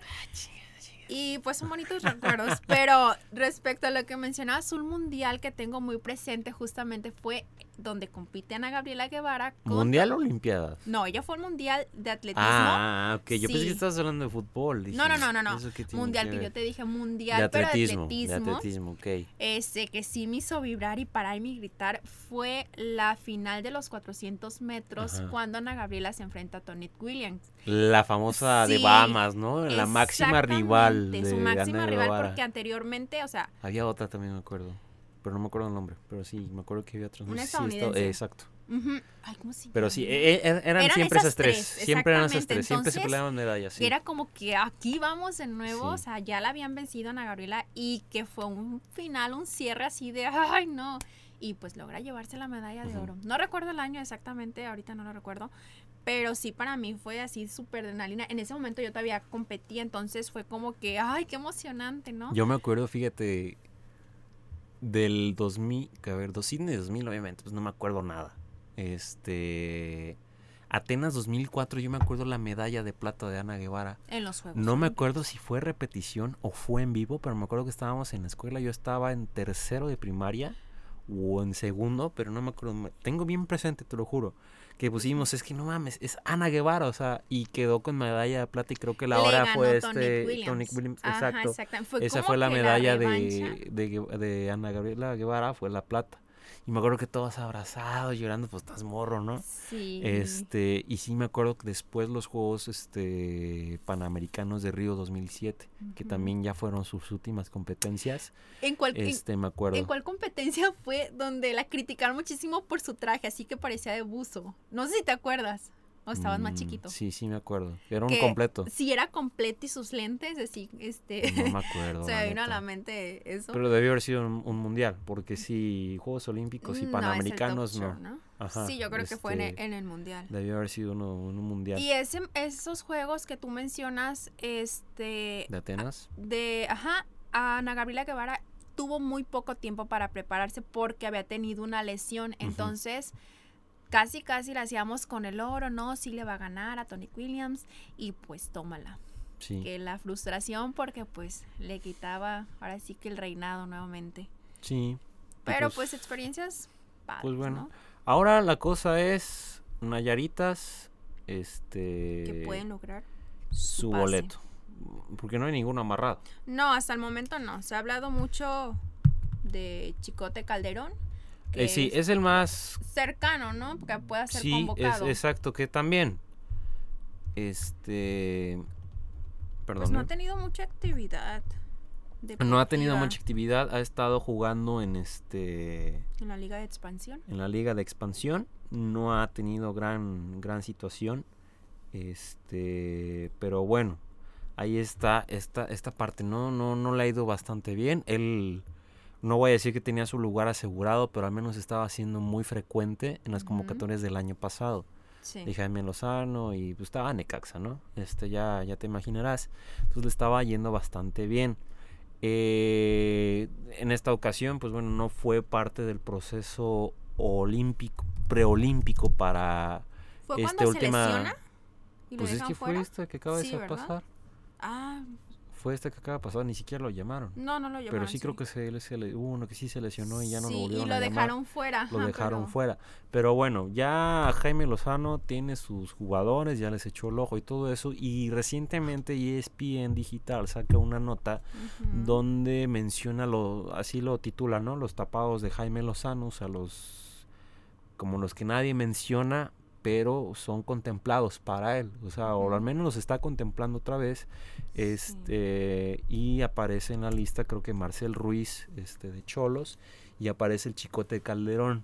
Y pues son bonitos recuerdos, [LAUGHS] pero respecto a lo que mencionabas, un mundial que tengo muy presente justamente fue donde compite Ana Gabriela Guevara con ¿Mundial o Olimpiada? No, ella fue el mundial de atletismo. Ah, ok. Yo pensé que estabas hablando de fútbol. dije, No, no, no, no, no. ¿eso qué tiene mundial que, yo te dije mundial, de pero de atletismo. atletismo. De atletismo, ok. Ese que sí me hizo vibrar y pararme y gritar fue la final de los 400 metros Ajá. cuando Ana Gabriela se enfrenta a Tony Williams. La famosa de Bahamas, ¿no? La máxima rival de su máxima Ana rival Guevara. porque anteriormente, o sea, Había otra también, me acuerdo. Pero no me acuerdo el nombre. Pero sí, me acuerdo que había otra. no Una eh, exacto. ay, ¿cómo se Pero sí, eh, eran, Eran siempre esas esas tres. Siempre eran esas tres. Siempre se peleaban medallas. Sí. Era como que aquí vamos de nuevo, Sí. o sea, ya la habían vencido a Ana Gabriela y que fue un final, un cierre así de, ay, no. Y pues logra llevarse la medalla de oro. No recuerdo el año exactamente, ahorita no lo recuerdo, pero sí para mí fue así súper adrenalina. En ese momento yo todavía competía, entonces fue como que, ay, qué emocionante, ¿no? Yo me acuerdo, fíjate, del 2000, que a ver, dos Sydney 2000, obviamente, pues no me acuerdo nada. Este. Atenas 2004, yo me acuerdo la medalla de plata de Ana Guevara. En los juegos. No me acuerdo si fue repetición o fue en vivo, pero me acuerdo que estábamos en la escuela. Yo estaba en tercero de primaria o en segundo, pero no me acuerdo. Tengo bien presente, te lo juro. Que pusimos, es que no mames, es Ana Guevara, o sea, y quedó con medalla de plata. Y creo que la hora fue este. Williams. Tonic Williams, Ajá, exacto. Fue Esa fue la medalla de, de, de Ana Gabriela Guevara, fue la plata. Y me acuerdo que todos abrazados, llorando, pues estás morro, ¿no? Sí. Este, y sí me acuerdo que después los Juegos este, Panamericanos de Río 2007, que Ujú. también ya fueron sus últimas competencias, ¿En cuál, en- este, me acuerdo. ¿En cuál competencia fue donde la criticaron muchísimo por su traje, así que parecía de buzo? No sé si te acuerdas. O estabas más Mm, chiquito. Sí, sí me acuerdo. Era un completo. Si era completo y sus lentes, así, este. No me acuerdo. [LAUGHS] se me vino a la mente eso. Pero debió haber sido un, un mundial, porque sí, Juegos Olímpicos y No, el Panamericanos no. Ajá, sí, yo creo que fue en el, este, en el mundial. Debió haber sido uno, un mundial. Y ese, esos juegos que tú mencionas, este, ¿De Atenas? de, ajá, Ana Gabriela Guevara tuvo muy poco tiempo para prepararse porque había tenido una lesión. Entonces, casi, casi la hacíamos con el oro, ¿no? Sí le va a ganar a Tony Williams y pues tómala. Sí. Que la frustración porque pues le quitaba ahora sí que el reinado nuevamente. Sí. Pero pues, experiencias padres, pues bueno, ¿no? Ahora la cosa es Nayaritas, este, Que pueden lograr. su pase. boleto, porque no hay ninguno amarrado. No, hasta el momento no. Se ha hablado mucho de Chicote Calderón. Que Eh, sí, es el más, cercano, ¿no? Que pueda ser sí, es convocado. exacto, que también, este, perdón, Pues no ha tenido mucha actividad. no ha tenido mucha actividad, ha estado jugando en este, En la liga de expansión. en la liga de expansión, no ha tenido gran, gran situación, este, pero bueno, ahí está esta, esta parte, no, no, no le ha ido bastante bien, él, no voy a decir que tenía su lugar asegurado, pero al menos estaba siendo muy frecuente en las convocatorias del año pasado, Sí. de Jaime Lozano y pues estaba Necaxa, ¿no? Este ya, ya te imaginarás, entonces le estaba yendo bastante bien. Eh, en esta ocasión, pues bueno, no fue parte del proceso olímpico, preolímpico para ¿Fue esta cuando última. se lesiona? ¿Y lo Pues es que fue esta que acaba Sí, de pasar. Ah, Fue esta que acaba de pasar, ni siquiera lo llamaron. no, no lo llamaron. Pero sí, creo que se, se le- hubo uno que sí se lesionó y ya no Sí, lo volvieron y lo a llamar. dejaron fuera. lo ajá, dejaron pero- fuera. Pero bueno, ya Jaime Lozano tiene sus jugadores, ya les echó el ojo y todo eso. Y recientemente ESPN Digital saca una nota donde menciona, lo, así lo titula, ¿no? Los tapados de Jaime Lozano, o sea, los como los que nadie menciona, pero son contemplados para él. O sea, o al menos los está contemplando otra vez. Este, y aparece en la lista, creo que Marcel Ruiz, este, de Cholos, y aparece el Chicote Calderón.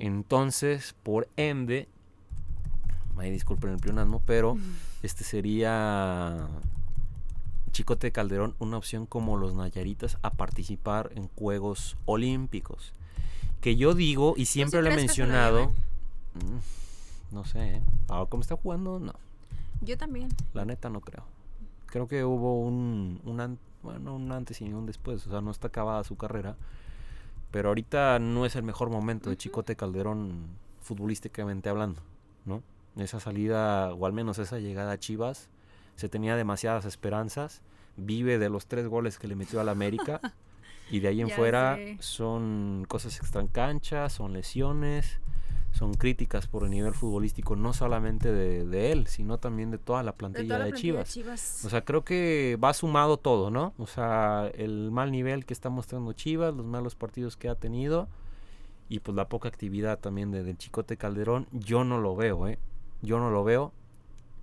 Entonces, por ende, ahí disculpen el pleonasmo, pero este sería Chicote Calderón una opción como los Nayaritas a participar en Juegos Olímpicos. Que yo digo, y siempre lo he que no sé, ¿eh? ahora como está jugando, no, Yo también. la neta no creo. Creo que hubo un, un, an- bueno, un antes y un después, o sea, no está acabada su carrera, pero ahorita no es el mejor momento de Ujú. Chicote Calderón futbolísticamente hablando, ¿no? Esa salida, o al menos esa llegada a Chivas, se tenía demasiadas esperanzas, vive de los tres goles que le metió al América, [LAUGHS] y de ahí en Ya fuera sé. son cosas extra en cancha, son lesiones, son críticas por el nivel futbolístico, no solamente de, de él, sino también de toda la De plantilla toda la de plantilla de Chivas. Chivas. O sea, creo que va sumado todo, ¿no? O sea, el mal nivel que está mostrando Chivas, los malos partidos que ha tenido y pues la poca actividad también de, del Chicote Calderón, yo no lo veo, ¿eh? Yo no lo veo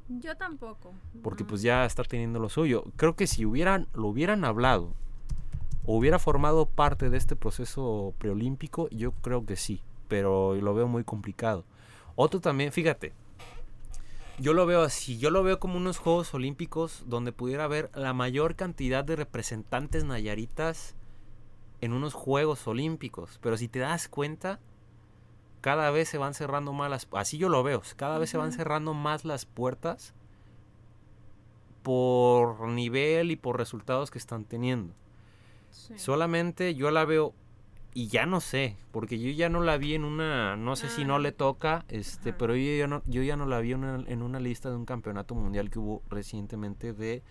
Yo tampoco. porque pues ya está teniendo lo suyo. Creo que si hubieran lo hubieran hablado o hubiera formado parte de este proceso preolímpico, yo creo que sí, pero lo veo muy complicado. Otro también, fíjate, yo lo veo así, yo lo veo como unos Juegos Olímpicos donde pudiera haber la mayor cantidad de representantes nayaritas en unos Juegos Olímpicos, pero si te das cuenta, cada vez se van cerrando más las, así yo lo veo, cada vez se van cerrando más las puertas por nivel y por resultados que están teniendo. Sí. Solamente yo la veo y ya no sé, porque yo ya no la vi en una, no sé si no Ah. le toca, este, Ajá. pero yo ya no, yo ya no la vi en una, en una lista de un campeonato mundial que hubo recientemente de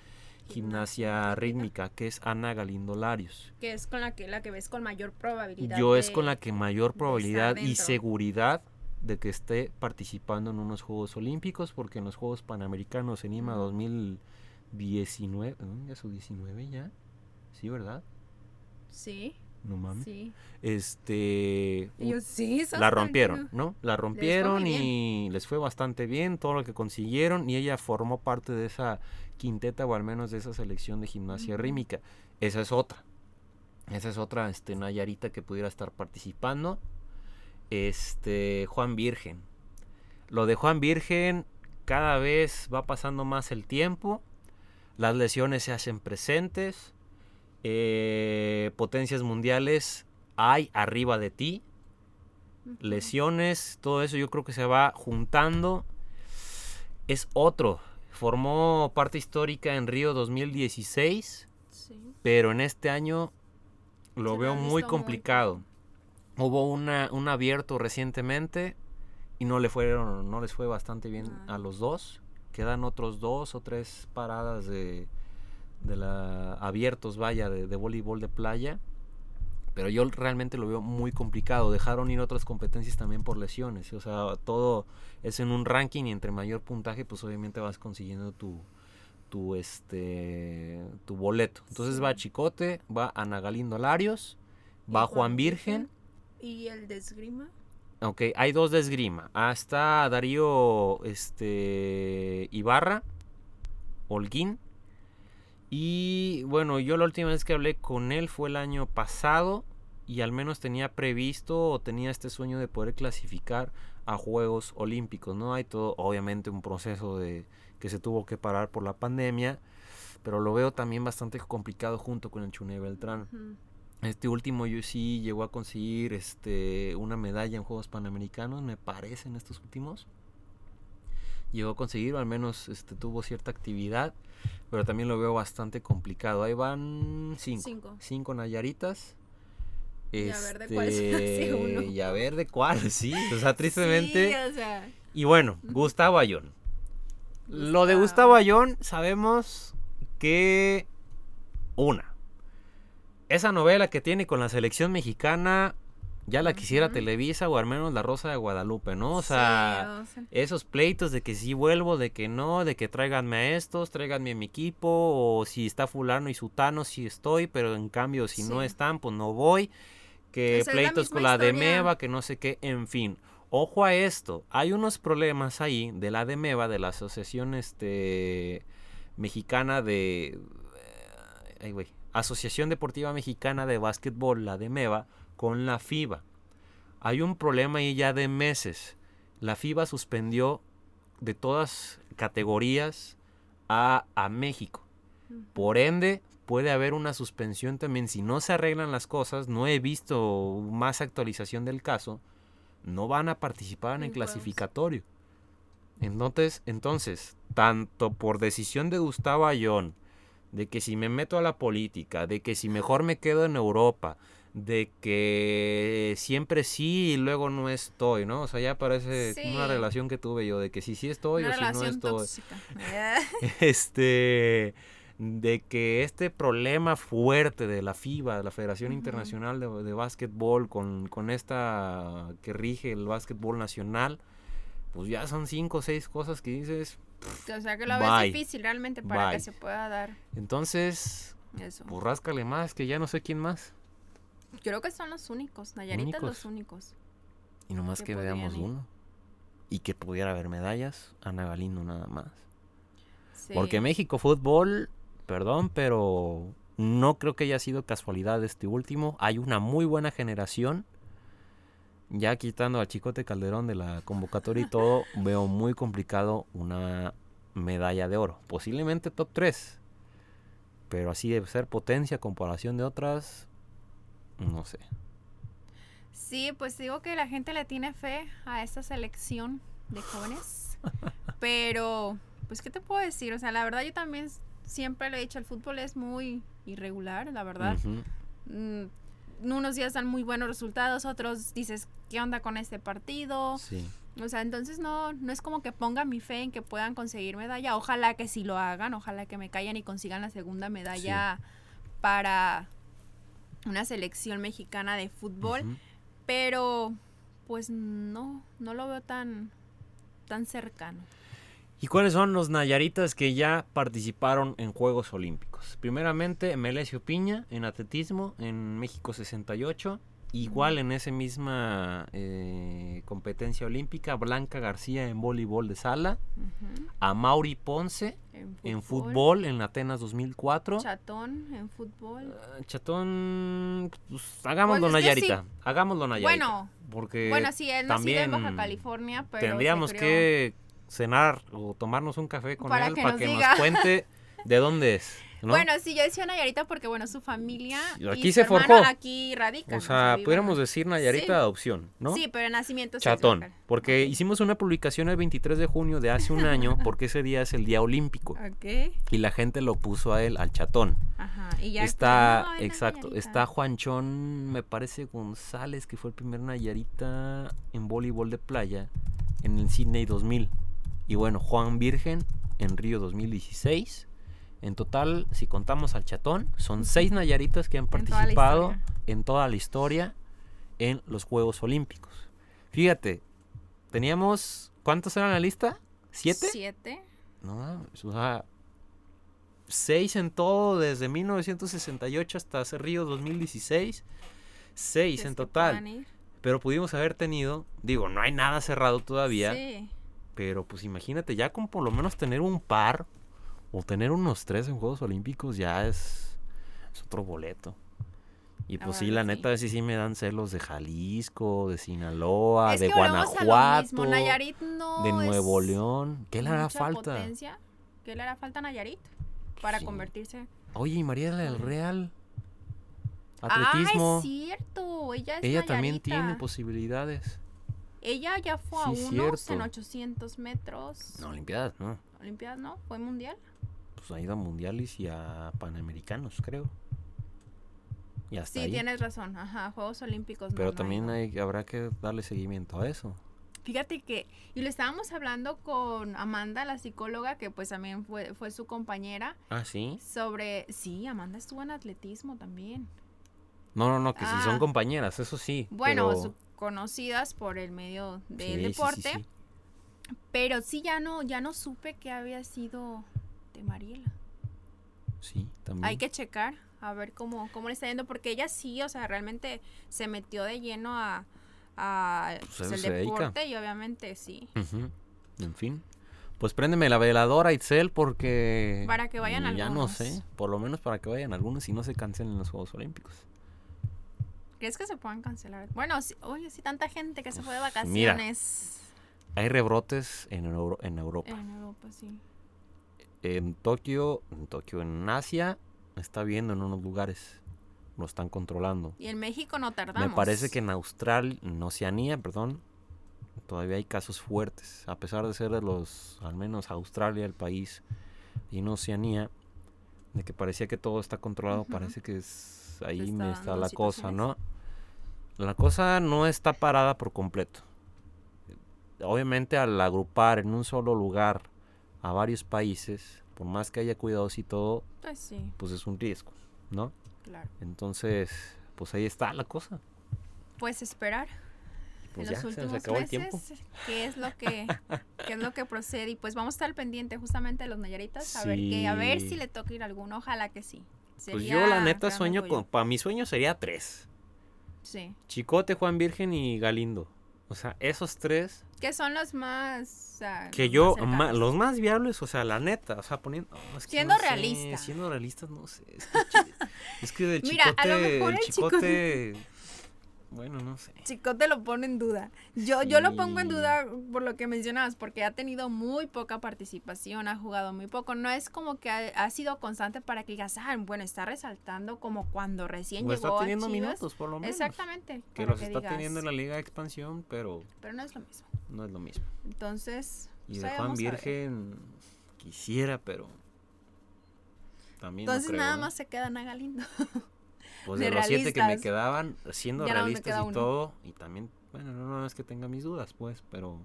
gimnasia rítmica, que es Ana Galindo Larios. Que es con la que la que ves con mayor probabilidad. Yo es con la que mayor probabilidad y seguridad de que esté participando en unos Juegos Olímpicos, porque en los Juegos Panamericanos en Ujú. 2019, ¿mm? ya su 19 ya, sí, ¿verdad? Sí, No mames. sí. Este, yo, sí, la rompieron. ¿no? La rompieron y les fue bastante bien todo lo que consiguieron y ella formó parte de esa quinteta o al menos de esa selección de gimnasia Ujú. rítmica. Esa es otra. Esa es otra este Nayarita que pudiera estar participando. Este Juan Virgen. Lo de Juan Virgen cada vez va pasando más el tiempo. Las lesiones se hacen presentes. Eh, potencias mundiales hay arriba de ti lesiones, todo eso yo creo que se va juntando. Es otro. Formó parte histórica en Río 2016, Sí. pero en este año lo Se veo muy complicado. Hubo una, un abierto recientemente y no le fueron, no les fue bastante bien Ah. a los dos. Quedan otros dos o tres paradas de, de la abiertos, vaya, de, de voleibol de playa. Pero yo realmente lo veo muy complicado. Dejaron ir otras competencias también por lesiones. O sea, todo es en un ranking y entre mayor puntaje, pues obviamente vas consiguiendo tu, tu, este, tu boleto. Entonces Sí. va Chicote, va Ana Galindo Larios, va Juan Virgen. ¿Y el de esgrima? Ok, hay dos de esgrima. Ah, está Darío este, Ibarra, Holguín. Y bueno, yo la última vez que hablé con él fue el año pasado. Y al menos tenía previsto o tenía este sueño de poder clasificar a Juegos Olímpicos. No hay todo, obviamente, un proceso de que se tuvo que parar por la pandemia. Pero lo veo también bastante complicado junto con el Chune Beltrán. Este último yo sí llegó a conseguir este una medalla en Juegos Panamericanos, me parece, en estos últimos. Llegó a conseguir, o al menos este, tuvo cierta actividad, pero también lo veo bastante complicado. Ahí van cinco. Cinco. Cinco Nayaritas. Y a ver de cuál [LAUGHS] se Este, uno. Y a ver de cuál, [LAUGHS] sí. O sea, tristemente. Sí, o sea, Y bueno, Gustavo Ayón. Lo de. Gustavo Ayón, sabemos que. Una. Esa novela que tiene con la selección mexicana. Ya la quisiera. Televisa o al menos La Rosa de Guadalupe, ¿no? O sea, sí, o sea, esos pleitos de que sí vuelvo, de que no, de que tráiganme a estos, tráiganme a mi equipo, o si está fulano y sutano, sí estoy, pero en cambio si no están, pues no voy. Que O sea, es la pleitos con la de historia. Meva, que no sé qué, en fin. Ojo a esto, hay unos problemas ahí de la de Meva, de la Asociación este, Mexicana de... eh, Ay, güey. Asociación Deportiva Mexicana de Básquetbol, la de Meva, con la FIBA. Hay un problema ahí ya de meses. La FIBA suspendió de todas categorías a, a México. Por ende, puede haber una suspensión también. Si no se arreglan las cosas, no he visto más actualización del caso, no van a participar en el clasificatorio. Entonces, entonces, tanto por decisión de Gustavo Ayón, de que si me meto a la política, de que si mejor me quedo en Europa, de que siempre sí y luego no estoy, ¿no? O sea, ya parece una relación que tuve yo, de que si sí estoy una o si no estoy tóxica. [LAUGHS] este de que este problema fuerte de la FIBA, la Federación. Internacional de, de Básquetbol, con, con esta que rige el básquetbol nacional, pues ya son cinco o seis cosas que dices. o sea, que lo Bye. ves difícil realmente para Bye. que se pueda dar Entonces, eso. pues ráscale más, que ya no sé quién más. Creo que son los únicos, Nayarita Únicos. los únicos. Y nomás Que que veamos ir. uno. Y que pudiera haber medallas, Ana Galindo nada más. Sí. Porque México Fútbol, perdón, pero no creo que haya sido casualidad este último. Hay una muy buena generación. Ya quitando a Chicote Calderón de la convocatoria y todo, [LAUGHS] veo muy complicado una medalla de oro. Posiblemente top 3. Pero así debe ser potencia comparación de otras. No sé. Sí, pues digo que la gente le tiene fe a esta selección de jóvenes. [LAUGHS] pero, pues, ¿qué te puedo decir? O sea, la verdad yo también siempre le he dicho, el fútbol es muy irregular, la verdad. Mm, unos días dan muy buenos resultados, otros dices, ¿qué onda con este partido? Sí. O sea, entonces no, no es como que ponga mi fe en que puedan conseguir medalla. Ojalá que sí lo hagan, ojalá que me callen y consigan la segunda medalla para una selección mexicana de fútbol. Pero, pues no, no lo veo tan, tan cercano. ¿Y cuáles son los Nayaritas que ya participaron en Juegos Olímpicos? Primeramente, Melesio Piña en atletismo en México 68. Igual en esa misma eh, competencia olímpica, Blanca García en voleibol de sala, a Mauri Ponce en fútbol en Atenas 2004. Chatón en fútbol. Ah, Chatón, pues, hagámoslo Pues Nayarita, hagámoslo Nayarita. Bueno, porque bueno, sí, él nacido en Baja también California, pero tendríamos crió- que cenar o tomarnos un café con Para él que para nos que nos cuente de dónde es. [LAUGHS] ¿no? Bueno, sí, yo decía Nayarita porque, bueno, su familia Sí, y aquí su se forjó. aquí radican. o sea, pudiéramos decir Nayarita Sí. de adopción, ¿no? Sí, pero el nacimiento es Chatón, local. porque hicimos una publicación el 23 de junio de hace un año, [LAUGHS] porque ese día es el día olímpico, Ok. y la gente lo puso a él, al chatón. Ajá. Y ya está, no, es exacto, Nayarita. está Juanchón, me parece González, que fue el primer Nayarita en voleibol de playa en el Sydney 2000. Y bueno, Juan Virgen en Río 2016. En total, si contamos al chatón, son seis Nayaritas que han toda la participado historia. en toda la historia en los Juegos Olímpicos. Fíjate, teníamos, ¿cuántos eran en la lista? ¿Siete? Siete. No, o sea, seis en todo desde 1968 hasta hace Río 2016. Seis en total. Pero pudimos haber tenido, digo, no hay nada cerrado todavía, Sí. pero pues imagínate, ya con por lo menos tener un par o tener unos tres en Juegos Olímpicos ya es, es otro boleto. Y pues sí, la sí. neta sí sí me dan celos de Jalisco, de Sinaloa, es de que a Guanajuato, mismo. Nayarit no de Nuevo León. ¿Qué le hará falta? potencia. ¿Qué le hará falta a Nayarit? Para Sí. convertirse. Oye, y María del. Real. Ah, Atletismo. es cierto. Ella es Ella también tiene posibilidades. Ella ya fue Sí, a unos en cierto. 800 metros. No, Olimpiadas, no. Olimpiadas, ¿no? ¿Fue mundial? Pues ha ido a mundiales y a panamericanos, creo. Y hasta Sí, ahí. tienes razón. Ajá, Juegos Olímpicos. Pero no también hay, habrá que darle seguimiento a eso. Fíjate que, y lo estábamos hablando con Amanda, la psicóloga, que pues también fue, fue su compañera, Ah, sí. sobre, sí, Amanda estuvo en atletismo también. No, no, no, que si Ah. son compañeras, eso sí. Bueno, pero- conocidas por el medio sí, del sí, sí, deporte, sí. pero sí ya no, ya no supe que había sido de Mariela. Sí, también. Hay que checar a ver cómo, cómo le está yendo, porque ella sí, o sea, realmente se metió de lleno a, a Pues, pues, a el dedica. deporte y obviamente sí. En fin. Pues préndeme la veladora, Itzel, porque... Para que vayan Ya algunos. no sé, por lo menos para que vayan algunos y no se cancelen los Juegos Olímpicos. ¿Crees que se puedan cancelar? Bueno, oye, sí, tanta gente que se fue de Uf, mira. vacaciones Hay rebrotes en, Euro- en Europa. en Europa, sí. En Tokio, en Tokio, en Asia, está viendo en unos lugares. Lo están controlando. Y en México no tardamos. Me parece que en Australia, en Oceanía, perdón, todavía hay casos fuertes. A pesar de ser de los, al menos Australia, el país, y en Oceanía, de que parecía que todo está controlado, parece que es, ahí está me está la cosa, ¿no? La cosa no está parada por completo. Obviamente al agrupar en un solo lugar a varios países, por más que haya cuidados y todo, Pues sí, pues es un riesgo, ¿no? claro. Entonces, pues ahí está la cosa. Pues esperar Pues en ya, los se nos últimos meses qué es lo que qué es lo que procede y pues vamos a estar pendiente justamente de los Nayaritas a ver que a ver si le toca ir a alguno, ojalá que sí. Pues yo la neta sueño orgullo. con, para mi sueño sería tres. Sí. Chicote, Juan Virgen y Galindo. O sea, esos tres Que son los más que yo, más ma- cercanos. los más viables, o sea, la neta, o sea, poniendo... es que Siendo no sé, realista. siendo realistas, no sé. Es que, chi- es que del Mira, a chicote, lo mejor el el chicote, bueno, no sé. Chicote lo pone en duda. Yo, yo lo pongo en duda por lo que mencionabas, porque ha tenido muy poca participación, ha jugado muy poco. No es como que ha, ha sido constante para que digas, ah, bueno, está resaltando como cuando recién O llegó está a teniendo Chivas. minutos, por lo menos. Exactamente. Que los está digas, teniendo en la Liga de Expansión, pero Pero no es lo mismo. no es lo mismo. Entonces, Y pues de Juan. Virgen quisiera, pero también no Entonces creo, nada más se queda Ana Galindo. [LAUGHS] Pues de de, los siete que me quedaban, siendo Ya realistas y todo, y también, bueno, no, no es que tenga mis dudas, pues, pero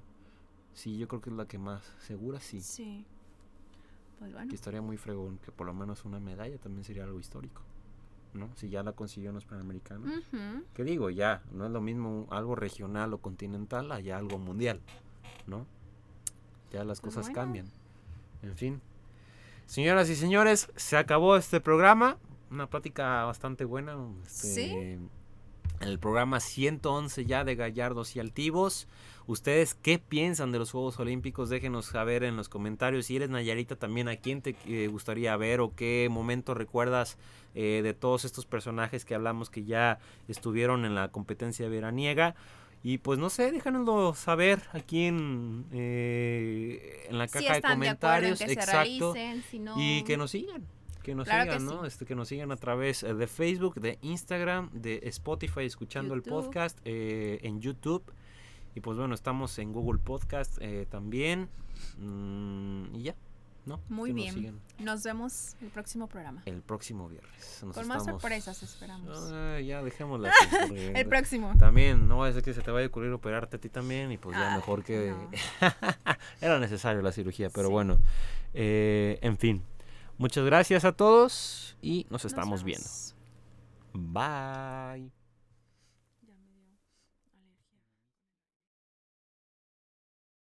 sí, yo creo que es la que más segura, sí. Sí. Pues bueno. Que estaría muy fregón, que por lo menos una medalla también sería algo histórico, ¿no? Si ya la consiguió en los Panamericanos. Ujú. Que digo, ya, no es lo mismo algo regional o continental allá algo mundial, ¿no? Ya las Pues cosas bueno. cambian. En fin. Señoras y señores, se acabó este programa. Una plática bastante buena. este, Sí. El programa 111 ya de Gallardos y Altivos. ¿Ustedes qué piensan de los Juegos Olímpicos? Déjenos saber en los comentarios. Si eres Nayarita también, ¿a quién te eh, gustaría ver o qué momento recuerdas eh, de todos estos personajes que hablamos que ya estuvieron en la competencia veraniega? Y pues no sé, déjanoslo saber aquí en, eh, en la Si caja de en comentarios. se Exacto. realicen, si no... Y que nos sigan. Que nos Claro que sigan, ¿no? sí. Este, que nos sigan a través eh, de Facebook, de Instagram, de Spotify, escuchando el podcast, eh, en YouTube. Y pues bueno, estamos en Google Podcast eh, también. Mm, y ya, ¿no? Muy Que bien. Nos vemos el próximo programa. el próximo viernes. Nos Con más sorpresas esperamos. Ah, ya, dejémosla. [LAUGHS] el próximo. También, no va a ser que se te vaya a ocurrir operarte a ti también y pues ya Ay, mejor que... no. [LAUGHS] Era necesario la cirugía, pero Sí. bueno. eh, en fin. Muchas gracias a todos y nos Nos estamos viendo. Bye.